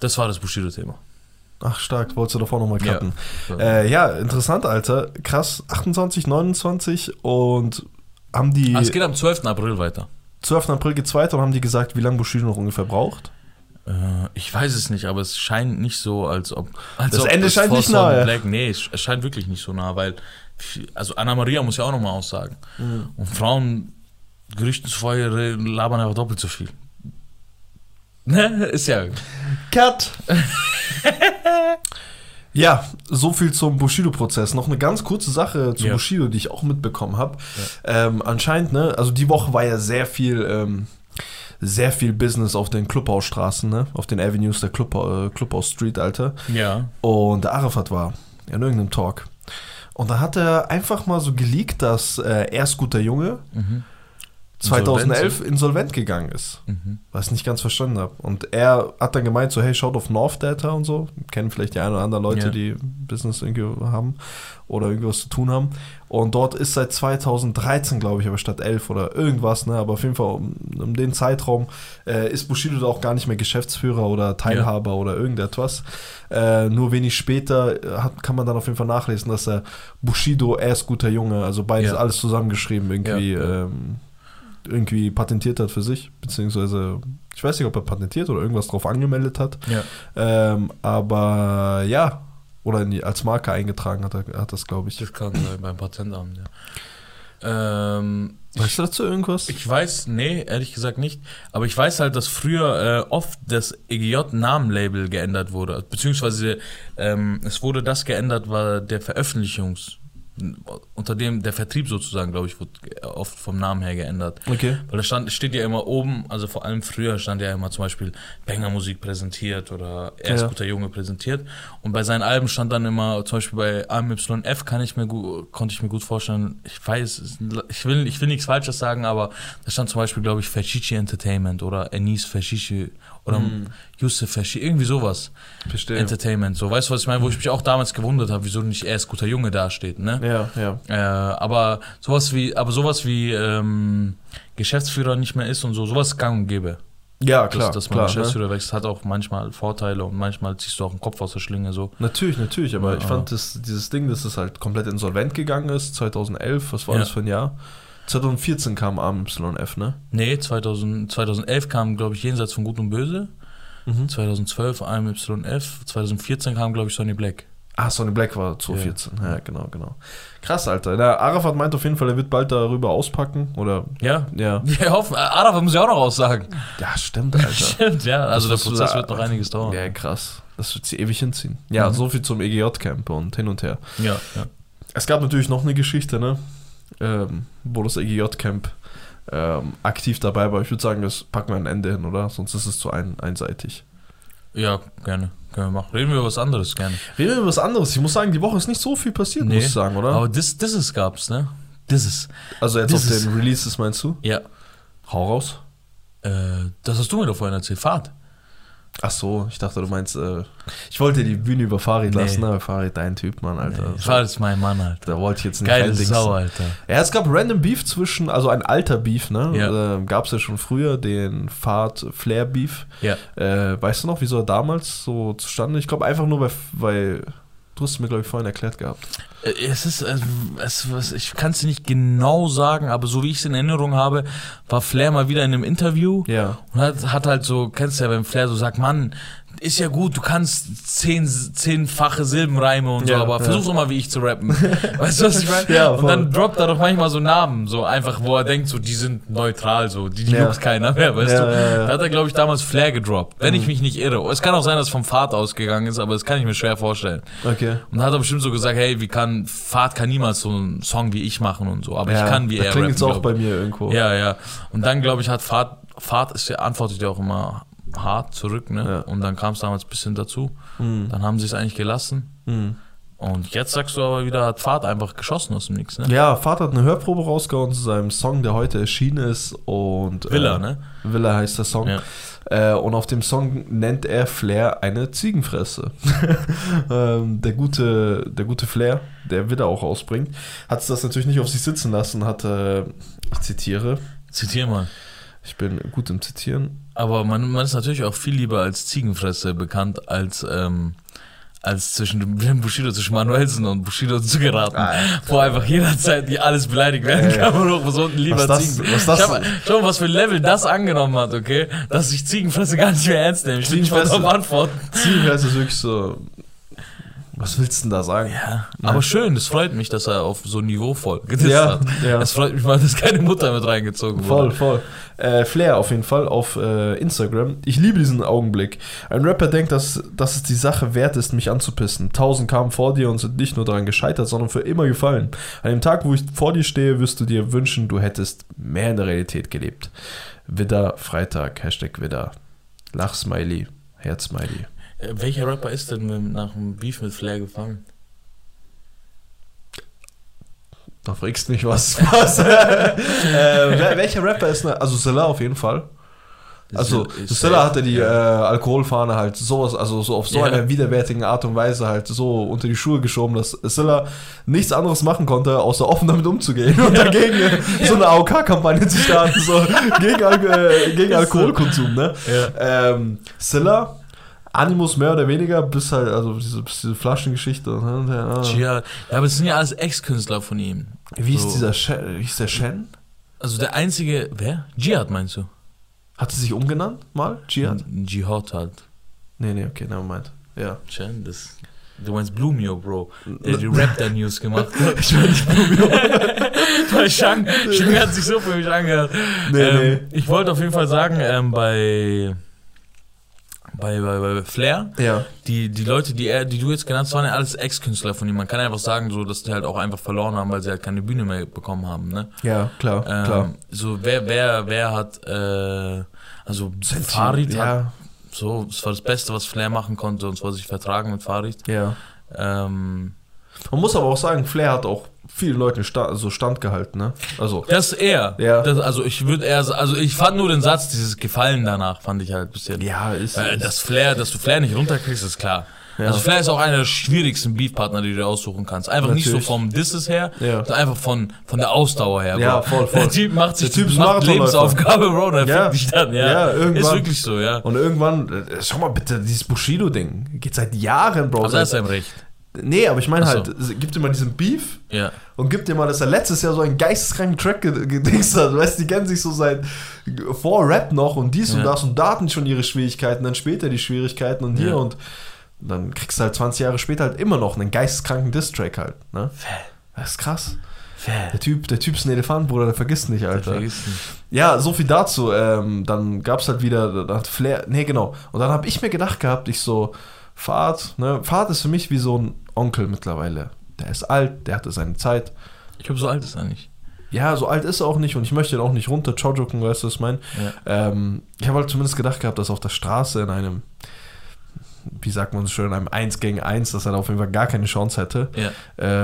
Speaker 1: das war das Bushido-Thema.
Speaker 2: Ach, stark. Wolltest du davor nochmal
Speaker 1: Ja.
Speaker 2: cutten? Äh, ja, interessant, Alter. Krass. 28, 29 und haben die
Speaker 1: Ah, es geht am 12. April weiter.
Speaker 2: 12. April geht's weiter und haben die gesagt, wie lange Bushido noch ungefähr braucht?
Speaker 1: Äh, ich weiß es nicht, aber es scheint nicht so, als ob. Als
Speaker 2: Das
Speaker 1: ob
Speaker 2: Ende scheint
Speaker 1: Force
Speaker 2: nicht nahe.
Speaker 1: on Black, nee, es es scheint wirklich nicht so nah, weil. Also Anna Maria muss ja auch nochmal aussagen. Und Frauen, Gerüchten zufolge, labern einfach doppelt so viel. Ne? Ist ja.
Speaker 2: Cut! ja, so viel zum Bushido-Prozess. Noch eine ganz kurze Sache zu
Speaker 1: Ja.
Speaker 2: Bushido, die ich auch mitbekommen habe. Ähm, anscheinend, ne, also die Woche war ja sehr viel, ähm, sehr viel Business auf den Clubhausstraßen, ne? auf den Avenues der Club, äh, Clubhaus Street, Alter.
Speaker 1: Ja.
Speaker 2: Und der Arafat war in irgendeinem Talk. Und da hat er einfach mal so geleakt, dass äh, er ist guter Junge
Speaker 1: Mhm.
Speaker 2: 2011 insolvent gegangen ist.
Speaker 1: Mhm.
Speaker 2: Was ich nicht ganz verstanden habe. Und er hat dann gemeint, so, hey, schaut auf North Data und so. Kennen vielleicht die ein oder anderen Leute,
Speaker 1: Ja.
Speaker 2: die Business irgendwie haben oder irgendwas zu tun haben. Und dort ist seit 2013, glaube ich, aber statt 11 oder irgendwas, ne, aber auf jeden Fall um, um den Zeitraum äh, ist Bushido da auch gar nicht mehr Geschäftsführer oder Teilhaber oder irgendetwas. Äh, nur wenig später äh, hat, kann man dann auf jeden Fall nachlesen, dass er Bushido, er ist guter Junge, also beides
Speaker 1: Ja.
Speaker 2: alles zusammengeschrieben irgendwie.
Speaker 1: Ja, ja.
Speaker 2: Ähm, irgendwie patentiert hat für sich, beziehungsweise ich weiß nicht, ob er patentiert oder irgendwas drauf angemeldet hat.
Speaker 1: Ja.
Speaker 2: Ähm, aber ja, oder die, als Marke eingetragen hat er hat das, glaube ich.
Speaker 1: Das kann sein beim Patentamt, ja. Ähm,
Speaker 2: Weißt du dazu irgendwas?
Speaker 1: ich weiß, nee, ehrlich gesagt nicht. Aber ich weiß halt, dass früher äh, oft das EGJ-Namenlabel geändert wurde. Beziehungsweise ähm, es wurde das geändert, war der Veröffentlichungs... Unter dem der Vertrieb sozusagen, glaube ich, wurde oft vom Namen her geändert.
Speaker 2: okay.
Speaker 1: Weil da stand, steht ja immer oben, also vor allem früher stand ja immer zum Beispiel Banger-Musik präsentiert oder Er ist
Speaker 2: Ja.
Speaker 1: guter Junge präsentiert. Und bei seinen Alben stand dann immer, zum Beispiel bei AMYF kann ich mir gut, konnte ich mir gut vorstellen, ich weiß, ich will, ich will nichts Falsches sagen, aber da stand zum Beispiel, glaube ich, Fashishi Entertainment oder Anis Fashishi oder
Speaker 2: Mhm.
Speaker 1: Yusuf Fashishi, irgendwie sowas.
Speaker 2: Verstehe.
Speaker 1: Entertainment. So, weißt du, was ich meine? Wo ich mich auch damals gewundert habe, wieso nicht Er ist guter Junge dasteht, ne?
Speaker 2: Ja, ja.
Speaker 1: Äh, aber sowas wie, aber sowas wie ähm, Geschäftsführer nicht mehr ist und so, sowas gang und gäbe.
Speaker 2: Ja, klar.
Speaker 1: dass, dass man
Speaker 2: klar ne?
Speaker 1: Geschäftsführer wechselt, hat auch manchmal Vorteile und manchmal ziehst du auch den Kopf aus der Schlinge so.
Speaker 2: Natürlich, natürlich, aber
Speaker 1: Ja.
Speaker 2: ich fand das, dieses Ding, dass es halt komplett insolvent gegangen ist, 2011, was war
Speaker 1: Ja.
Speaker 2: das für ein Jahr? 2014 kam AMYF, ne?
Speaker 1: Nee, 2000, 2011 kam, glaube ich, Jenseits von Gut und Böse.
Speaker 2: Mhm.
Speaker 1: 2012 AMYF. 2014 kam, glaube ich, Sonny Black.
Speaker 2: Ah, Sonny Black war 2014. Ja, genau, genau. Krass, Alter. Der Arafat meint auf jeden Fall, er wird bald darüber auspacken. Oder,
Speaker 1: Ja?
Speaker 2: ja.
Speaker 1: Wir hoffen, Arafat muss ja auch noch aussagen.
Speaker 2: Ja, stimmt, Alter.
Speaker 1: Stimmt, ja. Also der
Speaker 2: Das, du
Speaker 1: Prozess
Speaker 2: da-
Speaker 1: wird noch einiges dauern.
Speaker 2: Ja, krass. Das wird sie ewig hinziehen. Ja,
Speaker 1: Mhm.
Speaker 2: so viel zum EGJ-Camp und hin und her.
Speaker 1: Ja, ja.
Speaker 2: Es gab natürlich noch eine Geschichte, ne? Ähm, das EGJ-Camp ähm, aktiv dabei war. Ich würde sagen, das packen wir ein Ende hin, oder? Sonst ist es zu ein, einseitig.
Speaker 1: Ja, gerne. Können wir machen. Reden wir über was anderes gerne.
Speaker 2: Reden wir über was anderes. Ich muss sagen, die Woche ist nicht so viel passiert,
Speaker 1: Nee.
Speaker 2: muss ich sagen, oder?
Speaker 1: Aber das, das ist gab's, ne? Das ist.
Speaker 2: also jetzt auf den Releases meinst du?
Speaker 1: Ja.
Speaker 2: Hau raus.
Speaker 1: Äh, das hast du mir doch vorhin erzählt. Fahrt.
Speaker 2: Ach so, ich dachte, du meinst, äh, ich wollte die Bühne über Farid
Speaker 1: Nee.
Speaker 2: lassen, aber Farid, dein Typ, Mann, Alter.
Speaker 1: Nee, Fahrt ist mein Mann, Alter.
Speaker 2: Da wollte ich jetzt nicht
Speaker 1: Geile. Sau, Alter.
Speaker 2: Ja, es gab random Beef zwischen, also ein alter Beef, ne?
Speaker 1: Ja.
Speaker 2: Ähm, gab es ja schon früher, den Fahrt-Flair-Beef.
Speaker 1: Ja.
Speaker 2: Äh, weißt du noch, wieso er damals so zustande? Ich glaube einfach nur, weil, weil du hast es mir, glaube ich, vorhin erklärt gehabt.
Speaker 1: Äh, Es ist, äh, es, was, ich kann es nicht genau sagen, aber so wie ich es in Erinnerung habe, war Flair mal wieder in einem Interview
Speaker 2: Ja.
Speaker 1: und hat, hat halt so, kennst du ja, wenn Flair so sagt, Mann, ist ja gut, du kannst zehn, zehnfache Silbenreime und so,
Speaker 2: Ja,
Speaker 1: aber
Speaker 2: ja.
Speaker 1: versuch doch mal, wie ich zu rappen. weißt du, was ich meine?
Speaker 2: Ja,
Speaker 1: und dann droppt er doch manchmal so Namen, so einfach, wo er denkt, so, die sind neutral, so, die, die juckt keiner mehr, weißt du? Da hat er, glaube ich, damals Flair gedroppt, wenn ich mich nicht irre. Es kann auch sein, dass es vom Fahrt ausgegangen ist, aber das kann ich mir schwer vorstellen.
Speaker 2: Okay.
Speaker 1: Und da hat er bestimmt so gesagt, hey, wie kann, Fahrt kann niemals so einen Song wie ich machen und so, aber ich kann wie
Speaker 2: da
Speaker 1: er
Speaker 2: klingt
Speaker 1: rappen,
Speaker 2: jetzt auch
Speaker 1: glaub
Speaker 2: bei mir irgendwo.
Speaker 1: Ja, ja. Und dann, glaube ich, hat Fahrt, Fahrt ist ja, antwortet ja auch immer hart zurück, ne?
Speaker 2: Ja.
Speaker 1: Und dann kam es damals ein bisschen dazu.
Speaker 2: Mhm.
Speaker 1: Dann haben sie es eigentlich gelassen.
Speaker 2: Mhm.
Speaker 1: Und jetzt sagst du aber wieder, hat Fahrt einfach geschossen aus dem Nix, ne?
Speaker 2: Ja, Vater hat eine Hörprobe rausgehauen zu seinem Song, der heute erschienen ist. Und,
Speaker 1: Villa,
Speaker 2: äh,
Speaker 1: ne?
Speaker 2: Villa heißt der Song.
Speaker 1: Ja.
Speaker 2: Äh, und auf dem Song nennt er Flair eine Ziegenfresse. ähm, der, gute, der gute Flair, der Villa auch ausbringt, hat das natürlich nicht auf sich sitzen lassen, hat, äh, ich zitiere,
Speaker 1: Zitier mal.
Speaker 2: ich bin gut im Zitieren.
Speaker 1: Aber man, man ist natürlich auch viel lieber als Ziegenfresse bekannt, als, ähm, als zwischen dem Bushido, zwischen Manuelsen und Bushido zu geraten.
Speaker 2: Ah,
Speaker 1: Wo einfach jederzeit die alles beleidigt werden
Speaker 2: Ey.
Speaker 1: kann und auch so unten lieber
Speaker 2: Was das-
Speaker 1: Ziegen.
Speaker 2: was das-
Speaker 1: Schau, mal, schau mal, was für ein Level das angenommen hat, okay? Dass ich Ziegenfresse gar nicht mehr ernst nehme. Ich will nicht
Speaker 2: Ziegenfresse-
Speaker 1: darauf antworten.
Speaker 2: Ziegenfresse ist wirklich so, Was willst du denn da sagen?
Speaker 1: Ja, aber schön, das freut mich, dass er auf so niveauvoll gedisst
Speaker 2: Ja,
Speaker 1: hat.
Speaker 2: ja.
Speaker 1: Es freut mich mal, dass keine Mutter mit reingezogen
Speaker 2: Voll,
Speaker 1: wurde.
Speaker 2: voll. Äh, Flair auf jeden Fall auf äh, Instagram. Ich liebe diesen Augenblick. Ein Rapper denkt, dass, dass es die Sache wert ist, mich anzupissen. Tausend kamen vor dir und sind nicht nur daran gescheitert, sondern für immer gefallen. An dem Tag, wo ich vor dir stehe, wirst du dir wünschen, du hättest mehr in der Realität gelebt. Widder, Freitag, Hashtag Widder. Lachsmiley, Herzsmiley.
Speaker 1: Äh, Welcher Rapper ist denn nach dem Beef mit Flair gefallen?
Speaker 2: Da fragst du mich was. was? äh, wer, welcher Rapper ist ne? Also Zilla auf jeden Fall. Also, Stella hatte die äh,
Speaker 1: ja.
Speaker 2: Alkoholfahne halt sowas, also so auf so
Speaker 1: Ja.
Speaker 2: einer widerwärtigen Art und Weise halt so unter die Schuhe geschoben, dass Stella nichts anderes machen konnte, außer offen damit umzugehen und dagegen äh, so eine AOK-Kampagne zu starten, so gegen, äh, gegen. Alkoholkonsum, ne?
Speaker 1: Ja.
Speaker 2: Ähm, Silla, Animus mehr oder weniger, bis halt, also diese, bis diese Flaschengeschichte. Ne? Ja.
Speaker 1: Aber das sind ja alles Ex-Künstler von ihm.
Speaker 2: Wie ist
Speaker 1: So.
Speaker 2: dieser Shen? Wie ist der Shen?
Speaker 1: Also der einzige, wer? Jihad meinst du?
Speaker 2: Hat sie sich umgenannt mal? Jihad?
Speaker 1: Jihad halt.
Speaker 2: Nee, nee, okay, never mind. Ja.
Speaker 1: Chen, das. Du meinst Blumio, Bro. Der die Raptor-News gemacht hat. Ich meine nicht Blumio. Weil Shang, Shang hat sich so für mich angehört.
Speaker 2: Nee,
Speaker 1: ähm,
Speaker 2: nee.
Speaker 1: Ich wollte auf jeden Fall sagen, ähm, bei, bei, bei, bei Flair,
Speaker 2: Ja.
Speaker 1: die, die Leute, die, er, die du jetzt genannt hast, waren ja alles Ex-Künstler von ihm. Man kann einfach sagen, so, dass die halt auch einfach verloren haben, weil sie halt keine Bühne mehr bekommen haben. Ne?
Speaker 2: Ja, klar,
Speaker 1: Ähm,
Speaker 2: klar.
Speaker 1: So, wer, wer, wer hat, äh, also Farid hat,
Speaker 2: ja,
Speaker 1: so, das war das Beste, was Flair machen konnte, und zwar sich vertragen mit Farid.
Speaker 2: ja.
Speaker 1: Ähm,
Speaker 2: Man muss aber auch sagen, Flair hat auch vielen Leuten sta so standgehalten, ne? Also,
Speaker 1: das er.
Speaker 2: Ja.
Speaker 1: Das, also ich würde eher, also ich fand nur den Satz, dieses Gefallen danach, fand ich halt ein bisschen.
Speaker 2: ja, ist.
Speaker 1: Äh, das Flair, dass du Flair nicht runterkriegst, ist klar.
Speaker 2: Ja.
Speaker 1: Also Flair ist auch einer der schwierigsten Beefpartner, die du dir aussuchen kannst. Einfach nicht so
Speaker 2: Natürlich.
Speaker 1: vom Disses her,
Speaker 2: Ja.
Speaker 1: sondern einfach von, von der Ausdauer her.
Speaker 2: Ja,
Speaker 1: Bro.
Speaker 2: voll, voll.
Speaker 1: Der Typ macht sich
Speaker 2: Der Typ
Speaker 1: macht. Lebensaufgabe, Bro, der
Speaker 2: Ja.
Speaker 1: fickt dich dann, ja.
Speaker 2: Ja, irgendwann.
Speaker 1: Ist wirklich so, ja.
Speaker 2: und irgendwann, äh, schau mal bitte, dieses Bushido-Ding geht seit Jahren, Bro.
Speaker 1: Also da ist er im Recht.
Speaker 2: Nee, aber ich meine
Speaker 1: so.
Speaker 2: halt, es gibt immer diesen Beef
Speaker 1: Ja.
Speaker 2: und gibt dir mal, dass er letztes Jahr so einen geisteskranken Track ge- gedingst hat. Weißt du, die kennen sich so seit vor Rap noch und dies und
Speaker 1: Ja.
Speaker 2: das und da hatten schon ihre Schwierigkeiten, dann später die Schwierigkeiten und hier
Speaker 1: Ja.
Speaker 2: und dann kriegst du halt 20 Jahre später halt immer noch einen geisteskranken Diss-Track halt. Ne? Das ist krass. Der Typ, der Typ ist ein Elefant, Bruder, der vergisst nicht, Alter.
Speaker 1: Nicht.
Speaker 2: Ja, so viel dazu. Ähm, dann gab es halt wieder, dann hat Flair, nee, genau. Und dann habe ich mir gedacht gehabt, ich so, Fahrt, ne, Fahrt ist für mich wie so ein Onkel mittlerweile. Der ist alt, der hatte seine Zeit.
Speaker 1: Ich glaube, so alt ist er nicht.
Speaker 2: Ja, so alt ist er auch nicht und ich möchte ihn auch nicht runter chojoken, weißt du, was ich meine?
Speaker 1: Ja.
Speaker 2: Ähm, ich habe halt zumindest gedacht gehabt, dass auf der Straße in einem, wie sagt man so schön, in einem 1 gegen 1, dass er da auf jeden Fall gar keine Chance hätte.
Speaker 1: Ja.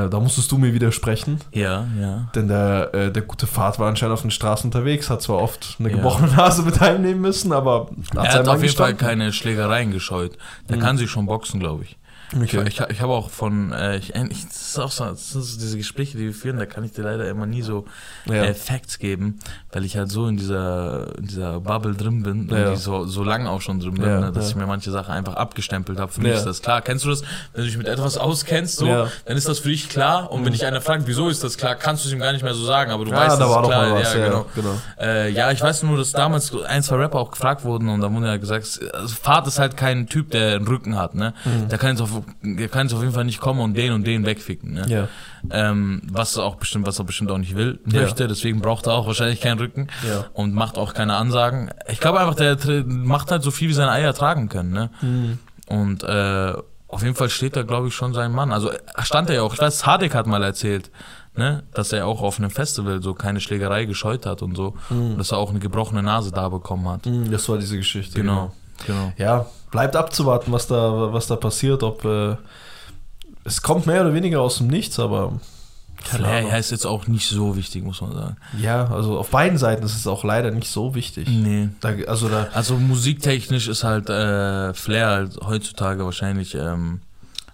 Speaker 2: Äh, da musstest du mir widersprechen.
Speaker 1: Ja, ja.
Speaker 2: Denn der, äh, der gute Fahrt war anscheinend auf den Straßen unterwegs, hat zwar oft eine
Speaker 1: Ja.
Speaker 2: gebrochene Nase mit heimnehmen müssen, aber
Speaker 1: Er
Speaker 2: seinen
Speaker 1: hat auf jeden Fall keine Schlägereien gescheut. Der kann sich schon boxen, glaube ich.
Speaker 2: Okay.
Speaker 1: Ich, ich, ich habe auch von, äh, ich, ich, das ist auch so, das sind so diese Gespräche, die wir führen, da kann ich dir leider immer nie so
Speaker 2: Ja.
Speaker 1: äh, Facts geben, weil ich halt so in dieser, in dieser Bubble drin bin
Speaker 2: Ja.
Speaker 1: und ich so, so lange auch schon drin bin,
Speaker 2: Ja,
Speaker 1: ne, dass ich mir manche Sachen einfach abgestempelt habe. Für mich ist das klar. Kennst du das? Wenn du dich mit etwas auskennst, so, dann ist das für dich klar. Und wenn dich einer fragt, wieso ist das klar, kannst du es ihm gar nicht mehr so sagen, aber du weißt,
Speaker 2: da
Speaker 1: das ist klar.
Speaker 2: was,
Speaker 1: ja,
Speaker 2: ja,
Speaker 1: genau.
Speaker 2: genau.
Speaker 1: Äh, ja, ich weiß nur, dass damals ein, zwei Rapper auch gefragt wurden und da wurde ja gesagt, also Fahrt ist halt kein Typ, der einen Rücken hat, ne?
Speaker 2: Mhm.
Speaker 1: Der kann jetzt auf, der kann jetzt auf jeden Fall nicht kommen und den und den wegficken, ne?
Speaker 2: Ja.
Speaker 1: Ähm, was er auch bestimmt, was er bestimmt auch nicht will,
Speaker 2: Ja.
Speaker 1: möchte, deswegen braucht er auch wahrscheinlich keinen Rücken
Speaker 2: Ja.
Speaker 1: und macht auch keine Ansagen. Ich glaube einfach, der macht halt so viel, wie seine Eier tragen können, ne?
Speaker 2: Mhm.
Speaker 1: Und äh, auf jeden Fall steht da, glaube ich, schon sein Mann. Also stand er ja auch, ich weiß, Hardek hat mal erzählt, ne, dass er auch auf einem Festival so keine Schlägerei gescheut hat und so. Und dass er auch eine gebrochene Nase da bekommen hat.
Speaker 2: Mhm, Das war diese Geschichte.
Speaker 1: Genau, genau.
Speaker 2: Ja, bleibt abzuwarten, was da, was da passiert, ob äh, es kommt mehr oder weniger aus dem Nichts, aber
Speaker 1: Flair ja, ist jetzt auch nicht so wichtig, muss man sagen.
Speaker 2: Ja, also auf beiden Seiten ist es auch leider nicht so wichtig.
Speaker 1: Nee.
Speaker 2: Da, also da,
Speaker 1: Also musiktechnisch ist halt äh, Flair halt heutzutage wahrscheinlich ähm,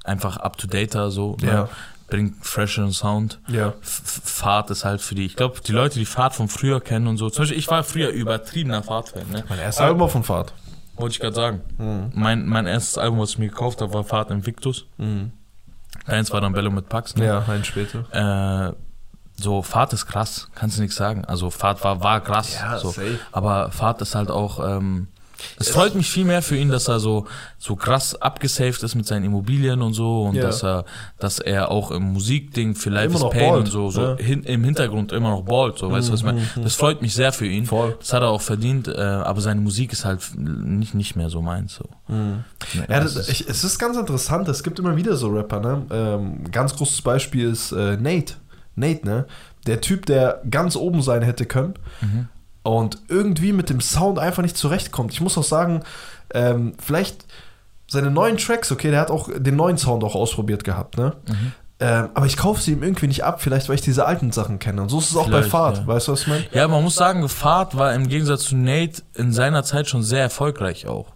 Speaker 1: einfach up to date so. Ne?
Speaker 2: Ja.
Speaker 1: Bringt fresheren Sound.
Speaker 2: ja.
Speaker 1: F Fahrt ist halt für die, ich glaube, die Leute, die Fahrt von früher kennen und so. Zum Beispiel, ich war früher übertriebener Fahrtfan, ne?
Speaker 2: Mein erstes Album war von Fahrt.
Speaker 1: Wollte ich gerade sagen. Mein, mein erstes Album, was ich mir gekauft habe, war Fahrt Invictus.
Speaker 2: Mhm.
Speaker 1: Deins war dann Bello mit Pax, ne?
Speaker 2: Ja, ein später.
Speaker 1: Äh, so, Fahrt ist krass, kannst du nichts sagen. Also Fahrt war, war krass.
Speaker 2: Ja,
Speaker 1: so.
Speaker 2: safe.
Speaker 1: Aber Fahrt ist halt auch, ähm, Es freut mich viel mehr für ihn, dass er so, so krass abgesaved ist mit seinen Immobilien und so und
Speaker 2: Ja.
Speaker 1: dass er, dass er auch im Musikding für Life is Pain und so, so
Speaker 2: ja.
Speaker 1: hin, im Hintergrund immer noch ballt, so, weißt du, was ich meine? Das freut mich sehr für ihn.
Speaker 2: Voll.
Speaker 1: Das hat er auch verdient, äh, aber seine Musik ist halt nicht, nicht mehr so meins, so.
Speaker 2: Ja,
Speaker 1: das
Speaker 2: ich, es ist ganz interessant. Es gibt immer wieder so Rapper, ne? Ähm, ganz großes Beispiel ist äh, Nate. Nate, ne? Der Typ, der ganz oben sein hätte können
Speaker 1: Mhm.
Speaker 2: Und irgendwie mit dem Sound einfach nicht zurechtkommt. Ich muss auch sagen, ähm, vielleicht seine neuen Tracks, okay, der hat auch den neuen Sound auch ausprobiert gehabt, ne?
Speaker 1: Mhm.
Speaker 2: Ähm, aber ich kaufe sie ihm irgendwie nicht ab, vielleicht weil ich diese alten Sachen kenne. Und so ist es auch bei
Speaker 1: Vielleicht,
Speaker 2: Fahrt,
Speaker 1: ja.
Speaker 2: weißt du, was ich meine?
Speaker 1: Ja, man muss sagen, Fahrt war im Gegensatz zu Nate in seiner Zeit schon sehr erfolgreich auch.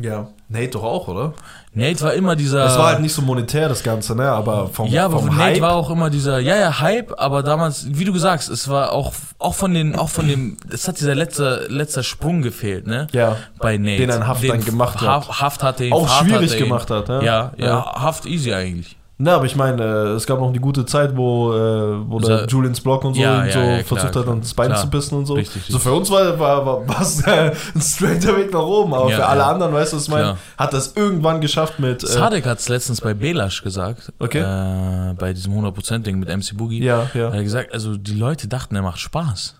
Speaker 2: Ja. Nate doch auch, oder?
Speaker 1: Nate war immer dieser.
Speaker 2: Das war halt nicht so monetär, das Ganze, ne? Aber vom,
Speaker 1: Ja, aber
Speaker 2: vom
Speaker 1: Nate
Speaker 2: Hype.
Speaker 1: war auch immer dieser, ja, ja, Hype, aber damals, wie du gesagt hast, es war auch, auch von den, auch von dem, es hat dieser letzte, letzter Sprung gefehlt, ne?
Speaker 2: Ja.
Speaker 1: Bei Nate.
Speaker 2: Den ein Haft dann gemacht hat.
Speaker 1: Haft, hatte ihn,
Speaker 2: Auch schwierig
Speaker 1: hatte ihn.
Speaker 2: gemacht hat, ja.
Speaker 1: Ja, ja,
Speaker 2: Ja.
Speaker 1: Haft easy eigentlich.
Speaker 2: Na, aber ich meine, äh, es gab noch die gute Zeit, wo, äh, wo der
Speaker 1: So-
Speaker 2: Julians Block und so,
Speaker 1: Ja, ja,
Speaker 2: so
Speaker 1: ja, klar,
Speaker 2: versucht hat,
Speaker 1: klar.
Speaker 2: dann das Bein zu bissen und so.
Speaker 1: Richtig,
Speaker 2: so für uns war, war, war was äh, ein straighter Weg nach oben, aber
Speaker 1: Ja,
Speaker 2: für alle
Speaker 1: ja.
Speaker 2: anderen, weißt du, was ich meine, hat das irgendwann geschafft mit. Äh,
Speaker 1: Sadek hat es letztens bei Belash gesagt.
Speaker 2: Okay.
Speaker 1: Äh, bei diesem 100%-Ding mit MC Boogie.
Speaker 2: ja, ja,
Speaker 1: Er hat gesagt, also die Leute dachten, er macht Spaß.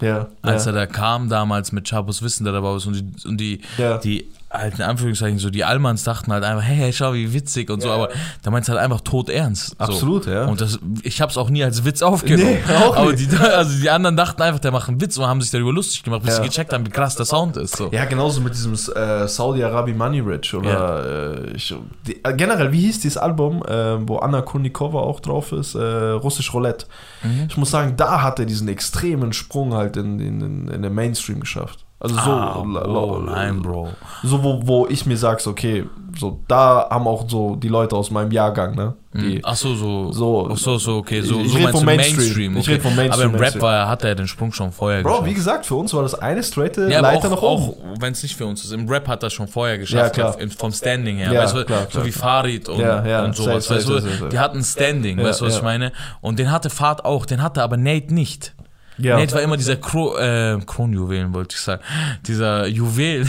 Speaker 2: ja.
Speaker 1: Als
Speaker 2: ja.
Speaker 1: er da kam damals mit Chabos Wissen, der dabei ist und die, und die,
Speaker 2: Ja.
Speaker 1: die halt in Anführungszeichen so, die Allmanns dachten halt einfach, hey, hey, schau, wie witzig und so, aber da meint halt einfach tot ernst. So.
Speaker 2: Absolut, ja.
Speaker 1: Und das, ich hab's auch nie als Witz aufgenommen.
Speaker 2: Nee, auch
Speaker 1: aber
Speaker 2: nicht.
Speaker 1: die, also die anderen dachten einfach, der macht einen Witz und haben sich darüber lustig gemacht, bis
Speaker 2: Ja.
Speaker 1: sie gecheckt haben, wie krass der Sound ist. So.
Speaker 2: Ja, genauso mit diesem äh, Saudi-Arabi Money Rich oder äh, ich, die, äh, generell, wie hieß dieses Album, äh, wo Anna Kurnikova auch drauf ist, äh, Russisch Roulette.
Speaker 1: Mhm.
Speaker 2: Ich muss sagen, da hat er diesen extremen Sprung halt in, in, in, in den Mainstream geschafft. Also so,
Speaker 1: ah,
Speaker 2: la-
Speaker 1: nein, Bro.
Speaker 2: so wo, wo ich mir sag, so, okay, so da haben auch so die Leute aus meinem Jahrgang, ne? Die,
Speaker 1: Ach so, so.
Speaker 2: So-
Speaker 1: Ach so, so, okay. So,
Speaker 2: Ich- ich
Speaker 1: so
Speaker 2: vom
Speaker 1: du
Speaker 2: Mainstream.
Speaker 1: Mainstream.
Speaker 2: Ich
Speaker 1: okay.
Speaker 2: red vom Mainstream,
Speaker 1: Aber im Rap war, hat er den Sprung schon vorher
Speaker 2: Bro,
Speaker 1: geschafft.
Speaker 2: wie gesagt, für uns war das eine straighte
Speaker 1: Ja,
Speaker 2: Leiter
Speaker 1: auch,
Speaker 2: nach oben.
Speaker 1: auch wenn es nicht für uns ist. Im Rap hat er schon vorher
Speaker 2: Ja,
Speaker 1: geschafft,
Speaker 2: klar.
Speaker 1: im- vom Standing her.
Speaker 2: Ja,
Speaker 1: weißt du,
Speaker 2: klar,
Speaker 1: so
Speaker 2: klar.
Speaker 1: wie Farid und,
Speaker 2: Ja, ja,
Speaker 1: und sowas.
Speaker 2: safe,
Speaker 1: weißt du, die hatten Standing,
Speaker 2: Ja,
Speaker 1: weißt du, was
Speaker 2: ja.
Speaker 1: ich meine? Und den hatte Fahrt auch, den hatte aber Nate nicht.
Speaker 2: Ja.
Speaker 1: Nate war immer dieser Kro äh, Kronjuwelen, wollte ich sagen. Dieser Juwel.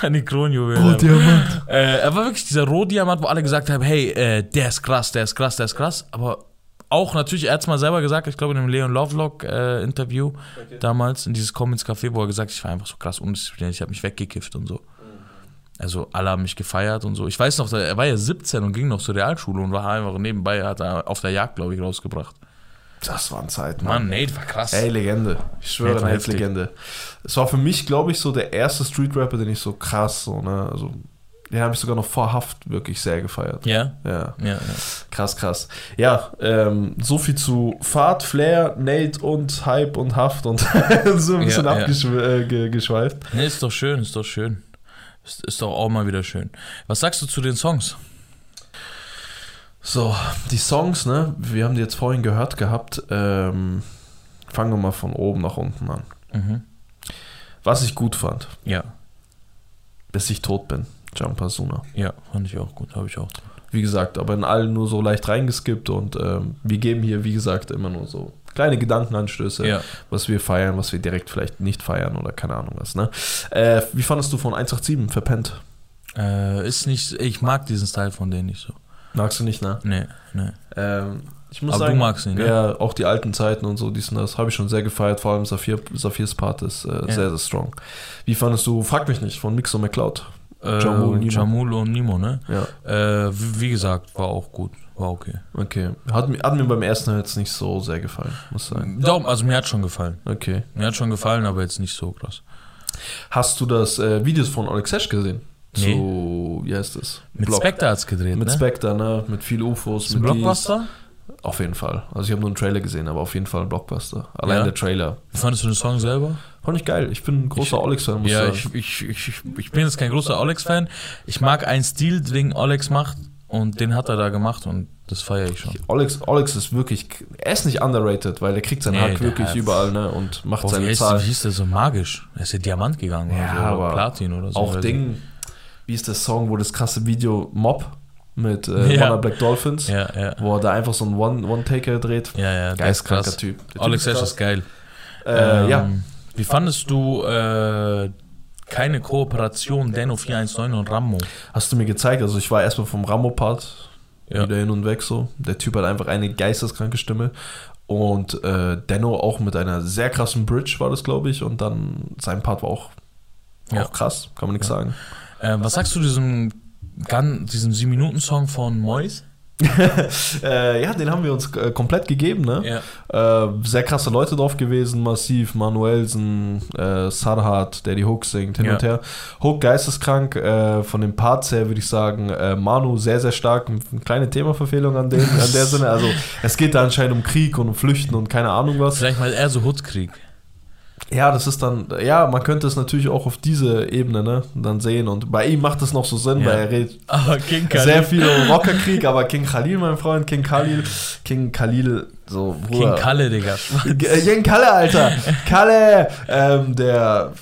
Speaker 1: Eine Kronjuwelen.
Speaker 2: Rohdiamant.
Speaker 1: Äh, er war wirklich dieser Rohdiamant, wo alle gesagt haben, hey, äh, der ist krass, der ist krass, der ist krass. Aber auch natürlich, er hat es mal selber gesagt, ich glaube in dem Leon Lovelock äh, Interview damals, in dieses Commons Café, wo er gesagt hat, ich war einfach so krass undiszipliniert, ich habe mich weggekifft und so. Also alle haben mich gefeiert und so. Ich weiß noch, er war ja 17 und ging noch zur Realschule und war einfach nebenbei, hat er auf der Jagd, glaube ich, rausgebracht.
Speaker 2: Das waren Zeiten, Mann.
Speaker 1: Mann, Nate war krass.
Speaker 2: Ey, Legende. Ich schwöre,
Speaker 1: Nate
Speaker 2: Nate. Legende. Es war für mich, glaube ich, so der erste Street-Rapper, den ich so krass, so, ne, also, den habe ich sogar noch vor Haft wirklich sehr gefeiert.
Speaker 1: Ja?
Speaker 2: Ja,
Speaker 1: Ja, ja.
Speaker 2: krass, krass. Ja, ähm, so viel zu Fahrt, Flair, Nate und Hype und Haft und so ein bisschen
Speaker 1: Ja,
Speaker 2: abgeschweift.
Speaker 1: Nee, ist doch schön, ist doch schön. Ist, ist doch auch mal wieder schön. Was sagst du zu den Songs?
Speaker 2: So, die Songs, ne, wir haben die jetzt vorhin gehört gehabt. Ähm, fangen wir mal von oben nach unten an.
Speaker 1: Mhm.
Speaker 2: Was ich gut fand,
Speaker 1: Ja,
Speaker 2: bis ich tot bin, Jumper Suna.
Speaker 1: ja, fand ich auch gut, habe ich auch.
Speaker 2: Wie gesagt, aber in allen nur so leicht reingeskippt und ähm, wir geben hier, wie gesagt, immer nur so kleine Gedankenanstöße,
Speaker 1: Ja.
Speaker 2: was wir feiern, was wir direkt vielleicht nicht feiern oder keine Ahnung was, ne? Äh, wie fandest du von 187 verpennt?
Speaker 1: Äh, ist nicht, ich mag diesen Style von denen nicht so.
Speaker 2: Magst du nicht, ne?
Speaker 1: Nee, nee.
Speaker 2: Ähm, ich muss
Speaker 1: Aber
Speaker 2: sagen,
Speaker 1: du magst ihn, ne?
Speaker 2: Ja, auch die alten Zeiten und so, dies und das habe ich schon sehr gefeiert, vor allem Saphir, Saphirs Part ist äh,
Speaker 1: Ja.
Speaker 2: sehr, sehr strong. Wie fandest du, frag mich nicht, von Mixo McCloud?
Speaker 1: Äh,
Speaker 2: Jamul, Nimo.
Speaker 1: Jamul und Nimo, ne?
Speaker 2: Ja,
Speaker 1: Äh, wie, wie gesagt, war auch gut. War okay.
Speaker 2: okay. Hat, mir- hat mir beim ersten jetzt nicht so sehr gefallen, muss sagen.
Speaker 1: Doch, also mir hat schon gefallen.
Speaker 2: Okay.
Speaker 1: Mir hat schon gefallen, aber jetzt nicht so krass.
Speaker 2: Hast du das äh, Videos von Alex Sesh gesehen?
Speaker 1: Nee.
Speaker 2: Zu, wie heißt es?
Speaker 1: Mit
Speaker 2: Block.
Speaker 1: Spectre hat's gedreht,
Speaker 2: Mit
Speaker 1: ne?
Speaker 2: Spectre, ne? Mit viel UFOs,
Speaker 1: Ist
Speaker 2: mit dies.
Speaker 1: Blockbuster?
Speaker 2: Auf jeden Fall. Also ich habe nur einen Trailer gesehen, aber auf jeden Fall ein Blockbuster. Allein
Speaker 1: Ja.
Speaker 2: der Trailer.
Speaker 1: Wie fandest du den Song selber?
Speaker 2: Fand ich geil. Ich bin ein großer Alex-Fan, muss
Speaker 1: Ja,
Speaker 2: ich sagen.
Speaker 1: ich, ich, ich, bin jetzt kein großer Alex-Fan. Ich mag einen Stil, den Alex macht und den hat er da gemacht und das feiere ich schon.
Speaker 2: Alex, Alex ist wirklich, er ist nicht underrated, weil er kriegt seinen
Speaker 1: Nee,
Speaker 2: Hack wirklich
Speaker 1: hat's.
Speaker 2: überall ne, und macht
Speaker 1: Boah, wie,
Speaker 2: seine
Speaker 1: hieß,
Speaker 2: Zahl.
Speaker 1: wie hieß der so magisch? Er ist ja Diamant gegangen
Speaker 2: Ja,
Speaker 1: oder so,
Speaker 2: aber
Speaker 1: oder Platin oder so.
Speaker 2: Auch Ding, wie ist der Song, wo das krasse Video Mob mit äh,
Speaker 1: Ja.
Speaker 2: Black Dolphins,
Speaker 1: Ja, ja.
Speaker 2: wo er da einfach so einen One- One-Taker dreht.
Speaker 1: Ja, ja,
Speaker 2: Geistkranker
Speaker 1: krass.
Speaker 2: Typ. Der
Speaker 1: Alex
Speaker 2: ist
Speaker 1: Ash ist geil.
Speaker 2: Äh,
Speaker 1: Ähm,
Speaker 2: ja,
Speaker 1: Wie fandest du äh, keine Kooperation Denno 419 und Rammo.
Speaker 2: Hast du mir gezeigt, also ich war erstmal vom Ramo-Part
Speaker 1: Ja.
Speaker 2: wieder hin und weg so. Der Typ hat einfach eine geisteskranke Stimme. Und äh, Denno auch mit einer sehr krassen Bridge war das, glaube ich. Und dann sein Part war auch, auch krass, kann man nichts sagen.
Speaker 1: Äh, was sagst du diesem, Gun, diesem 7-Minuten-Song von Mois?
Speaker 2: Äh, ja, den haben wir uns äh, komplett gegeben, ne?
Speaker 1: Ja.
Speaker 2: Äh, sehr krasse Leute drauf gewesen, massiv, Manuelsen, äh, Sarhat, der die Hook singt, hin
Speaker 1: Ja.
Speaker 2: und her. Hook geisteskrank, äh, von den Parts her würde ich sagen, äh, Manu sehr, sehr stark, eine kleine Themaverfehlung an, den, an der Sinne, also es geht da anscheinend um Krieg und um Flüchten und keine Ahnung was.
Speaker 1: Vielleicht mal eher so Hoodkrieg.
Speaker 2: Ja, das ist dann, ja, man könnte es natürlich auch auf diese Ebene, ne, dann sehen und bei ihm macht es noch so Sinn,
Speaker 1: Ja.
Speaker 2: weil er redet
Speaker 1: King
Speaker 2: sehr viel um Rockerkrieg, aber King Khalil, mein Freund, King Khalil, King Khalil, so, Bruder.
Speaker 1: King Kalle, Digga.
Speaker 2: Äh, Jen Kalle, Alter. Kalle, ähm, der,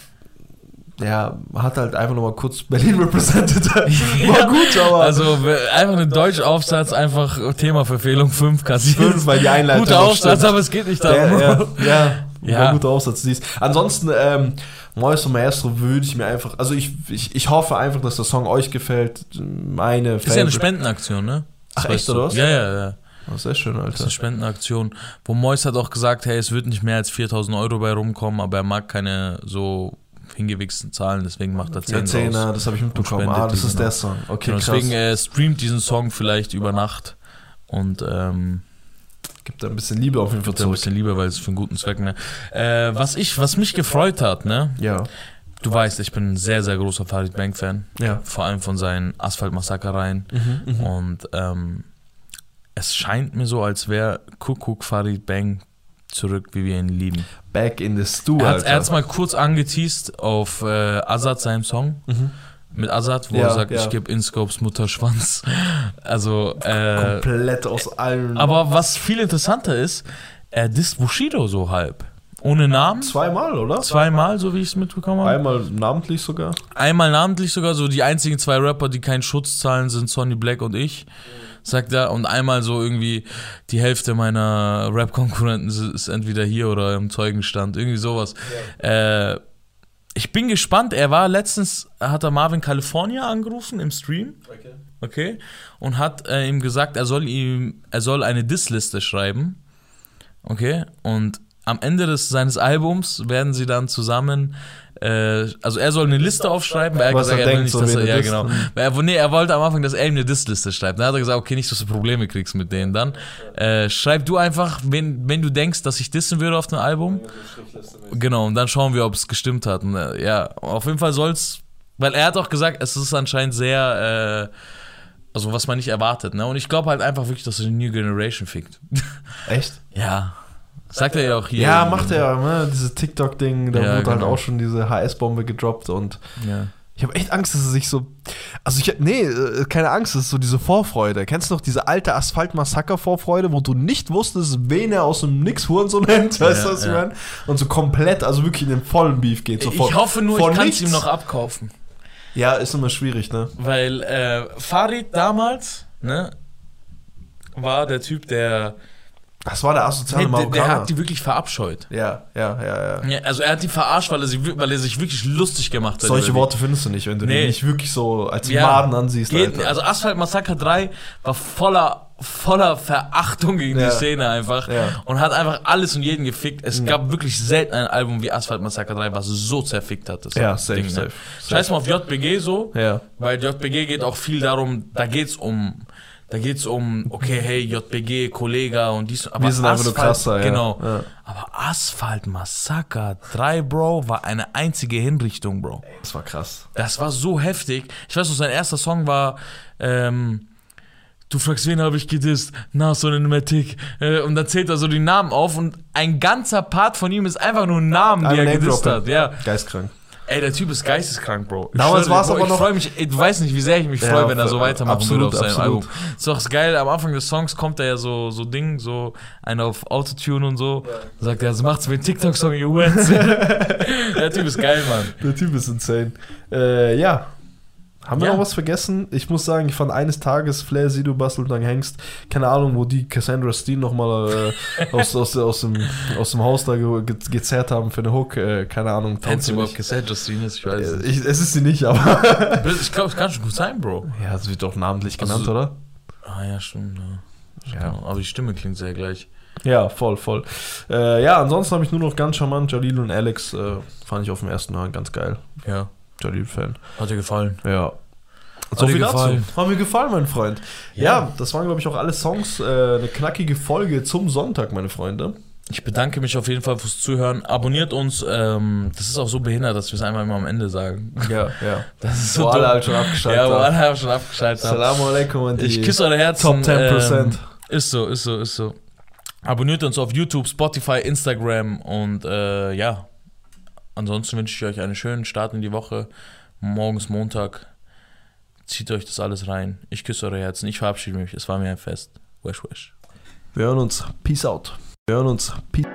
Speaker 2: der hat halt einfach nochmal kurz Berlin represented. War
Speaker 1: Ja,
Speaker 2: gut, aber
Speaker 1: Also einfach ein Deutschaufsatz, einfach Themaverfehlung 5 kassiert.
Speaker 2: fünf, weil die Einleitung
Speaker 1: Guter Aufsatz,
Speaker 2: stimmt.
Speaker 1: aber es geht nicht darum.
Speaker 2: ja, ja,
Speaker 1: Ja.
Speaker 2: War ein guter Aufsatz. Dies. Ansonsten, ähm, Maestro Maestro würde ich mir einfach, also ich, ich, ich hoffe einfach, dass der Song euch gefällt. Meine
Speaker 1: Ist ja eine
Speaker 2: Favorite-
Speaker 1: Spendenaktion, ne?
Speaker 2: Ach, echt,
Speaker 1: du.
Speaker 2: oder was?
Speaker 1: Ja, ja, ja.
Speaker 2: Oh, sehr schön,
Speaker 1: Das ist
Speaker 2: Alter.
Speaker 1: eine Spendenaktion. Wo Mois hat auch gesagt, hey, es wird nicht mehr als 4000 Euro bei rumkommen, aber er mag keine so hingewichsten Zahlen, deswegen macht er 10
Speaker 2: Der Zehner,
Speaker 1: draus.
Speaker 2: das habe ich mitbekommen. Ah, das ist
Speaker 1: genau.
Speaker 2: der Song. Okay,
Speaker 1: Genau,
Speaker 2: krass.
Speaker 1: deswegen äh, streamt diesen Song vielleicht über Nacht und ähm,
Speaker 2: Gibt da ein bisschen Liebe auf jeden Fall
Speaker 1: er ein
Speaker 2: zurück.
Speaker 1: bisschen lieber, weil es für einen guten Zweck, ne? Äh, was ich, was mich gefreut hat, ne?
Speaker 2: Ja,
Speaker 1: Du weißt, ich bin ein sehr, sehr großer Farid Bang Fan.
Speaker 2: ja.
Speaker 1: Vor allem von seinen Asphalt-Massakereien.
Speaker 2: Mhm, mhm.
Speaker 1: Und ähm, es scheint mir so, als wäre Kuckuck Farid Bang zurück, wie wir ihn lieben.
Speaker 2: Back in the Stew,
Speaker 1: Er hat hat's mal kurz angeteased auf äh, Azad seinem Song.
Speaker 2: Mhm.
Speaker 1: Mit Azad, wo
Speaker 2: Ja,
Speaker 1: er sagt,
Speaker 2: ja.
Speaker 1: ich gebe Inscopes Mutter Schwanz. Also, äh,
Speaker 2: Komplett aus allen.
Speaker 1: aber was viel interessanter ist, er disst Bushido so halb. Ohne Namen.
Speaker 2: zweimal, oder?
Speaker 1: Zweimal, so wie ich es mitbekommen habe.
Speaker 2: Einmal namentlich sogar.
Speaker 1: Einmal namentlich sogar, so die einzigen zwei Rapper, die keinen Schutz zahlen, sind Sonny Black und ich. Sagt er. Und einmal so irgendwie, die Hälfte meiner Rap-Konkurrenten ist- ist entweder hier oder im Zeugenstand. Irgendwie sowas. Äh, ich bin gespannt. Er war letztens, hat er Marvin California angerufen im Stream. Okay. Und hat äh, ihm gesagt, er soll ihm, er soll eine Dissliste schreiben. Okay. Und am Ende des, seines Albums werden sie dann zusammen, also er soll eine Liste aufschreiben, weil er
Speaker 2: Was
Speaker 1: gesagt,
Speaker 2: er
Speaker 1: er will
Speaker 2: denkt,
Speaker 1: nicht,
Speaker 2: so
Speaker 1: dass er, ja
Speaker 2: disst.
Speaker 1: genau. Weil er, nee, er wollte am Anfang, dass er ihm eine Dissliste schreibt. Dann hat er gesagt, okay, nicht, dass du Probleme kriegst mit denen. Dann äh, schreib du einfach, wenn, wenn du denkst, dass ich dissen würde auf dem Album. Genau, und dann schauen wir, ob es gestimmt hat. Und, äh, ja, auf jeden Fall soll's, weil er hat auch gesagt, es ist anscheinend sehr, äh, also was man nicht erwartet, ne? Und ich glaube halt einfach wirklich, dass er die New Generation fickt.
Speaker 2: Echt?
Speaker 1: ja. Sagt er ja auch hier.
Speaker 2: Ja, macht er, ne? Dieses TikTok-Ding, da
Speaker 1: Ja,
Speaker 2: wurde halt
Speaker 1: genau.
Speaker 2: auch schon diese HS-Bombe gedroppt und
Speaker 1: Ja.
Speaker 2: ich habe echt Angst, dass er sich so. Also ich nee, äh, keine Angst, das ist so diese Vorfreude. Kennst du noch diese alte Asphalt-Massaker-Vorfreude, wo du nicht wusstest, wen er aus dem Nix Hurensohn nennt, weißt du,
Speaker 1: Ja,
Speaker 2: was ich meine? Und so komplett, also wirklich in den vollen Beef geht. So
Speaker 1: Ich hoffe nur, ich kann es ihm noch abkaufen.
Speaker 2: Ja, ist immer schwierig, ne?
Speaker 1: Weil äh, Farid damals, ne, war der Typ, der,
Speaker 2: Das war der asoziale
Speaker 1: nee, der, der
Speaker 2: Marokkaner.
Speaker 1: hat die wirklich verabscheut.
Speaker 2: ja, ja, ja, ja.
Speaker 1: Ja, also er hat die verarscht, weil er, sie, weil er sich wirklich lustig gemacht hat.
Speaker 2: Solche. Worte findest du nicht, wenn du
Speaker 1: Nee.
Speaker 2: die nicht wirklich so als
Speaker 1: Ja,
Speaker 2: Maden ansiehst.
Speaker 1: Geht,
Speaker 2: Alter.
Speaker 1: also Asphalt Massaker 3 war voller voller Verachtung gegen
Speaker 2: Ja.
Speaker 1: die Szene einfach
Speaker 2: Ja.
Speaker 1: und hat einfach alles und jeden gefickt. Es gab wirklich selten ein Album wie Asphalt Massaker 3, was so zerfickt hat. Das
Speaker 2: Ja, safe,
Speaker 1: ne?
Speaker 2: safe,
Speaker 1: Scheiß mal auf JBG so,
Speaker 2: Ja.
Speaker 1: weil JBG geht auch viel darum, da geht's um da geht's um, okay, hey, JBG, Kollega und dies, aber
Speaker 2: Wir sind einfach nur krasser, ja.
Speaker 1: Genau.
Speaker 2: Ja.
Speaker 1: Aber Asphalt Massaker 3, Bro, war eine einzige Hinrichtung, Bro.
Speaker 2: Das war krass.
Speaker 1: Das war so heftig. Ich weiß noch, sein erster Song war, ähm, du fragst, wen habe ich gedisst? Nas und Matic. Äh, und dann zählt er so die Namen auf und ein ganzer Part von ihm ist einfach nur Namen, die er gedisst hat. Ja.
Speaker 2: Geistkrank.
Speaker 1: Ey, der Typ ist geisteskrank, Bro. Ich
Speaker 2: Damals war's
Speaker 1: Bro,
Speaker 2: aber
Speaker 1: ich
Speaker 2: noch-
Speaker 1: freue mich, ey, du weißt nicht, wie sehr ich mich
Speaker 2: Ja,
Speaker 1: freue, wenn er so
Speaker 2: voll-
Speaker 1: weitermachen
Speaker 2: absolut,
Speaker 1: würde auf seinem
Speaker 2: absolut.
Speaker 1: Album. Ist doch geil, am Anfang des Songs kommt er ja so, so Ding, so einer auf Autotune und so. Sagt er, so macht's einen TikTok-Song, you der Typ ist geil, Mann.
Speaker 2: Der Typ ist insane. Äh, ja. Haben wir
Speaker 1: Ja.
Speaker 2: noch was vergessen? Ich muss sagen, ich fand eines Tages Flair, Sido, Bastelt und Hengst, keine Ahnung, wo die Cassandra Steen nochmal äh, aus, aus, aus, dem, aus dem Haus da ge ge gezerrt haben für eine Hook, äh, keine Ahnung.
Speaker 1: Du
Speaker 2: mir
Speaker 1: überhaupt. Cassandra Steen ist? Ich weiß es
Speaker 2: Äh,
Speaker 1: nicht.
Speaker 2: ich, es ist sie nicht, aber.
Speaker 1: Ich glaube, es kann schon gut sein, Bro.
Speaker 2: ja, es wird doch namentlich genannt,
Speaker 1: Also-
Speaker 2: oder?
Speaker 1: Ah ja, stimmt. Ja.
Speaker 2: Ja.
Speaker 1: Aber die Stimme klingt sehr gleich.
Speaker 2: Ja, voll, voll. Äh, ja, ansonsten habe ich nur noch ganz charmant Jalil und Alex. Äh, fand ich auf dem ersten Hören ganz geil.
Speaker 1: Ja.
Speaker 2: Jalil-Fan.
Speaker 1: Hat dir gefallen?
Speaker 2: Ja.
Speaker 1: Hat dir gefallen?
Speaker 2: Hat mir gefallen, mein Freund. Ja,
Speaker 1: Ja.
Speaker 2: das waren, glaube ich, auch alle Songs. Äh, eine knackige Folge zum Sonntag, meine Freunde.
Speaker 1: Ich bedanke mich auf jeden Fall fürs Zuhören. Abonniert uns. Ähm, das ist auch so behindert, dass wir es einmal immer am Ende sagen.
Speaker 2: Ja, ja.
Speaker 1: Das ist
Speaker 2: Wo
Speaker 1: so
Speaker 2: alle
Speaker 1: dumm.
Speaker 2: halt schon abgeschaltet
Speaker 1: Ja, wo
Speaker 2: haben.
Speaker 1: alle haben schon abgeschaltet haben.
Speaker 2: Assalamu alaikum die
Speaker 1: Ich küsse eure Herzen.
Speaker 2: Top 10%.
Speaker 1: Ähm, ist so, ist so, ist so. Abonniert uns auf YouTube, Spotify, Instagram und äh, ja. Ansonsten wünsche ich euch einen schönen Start in die Woche. Morgens Montag. Zieht euch das alles rein. Ich küsse eure Herzen. Ich verabschiede mich. Es war mir ein Fest. Wesh, wesh.
Speaker 2: Wir hören uns. Peace out. Wir hören uns. Peace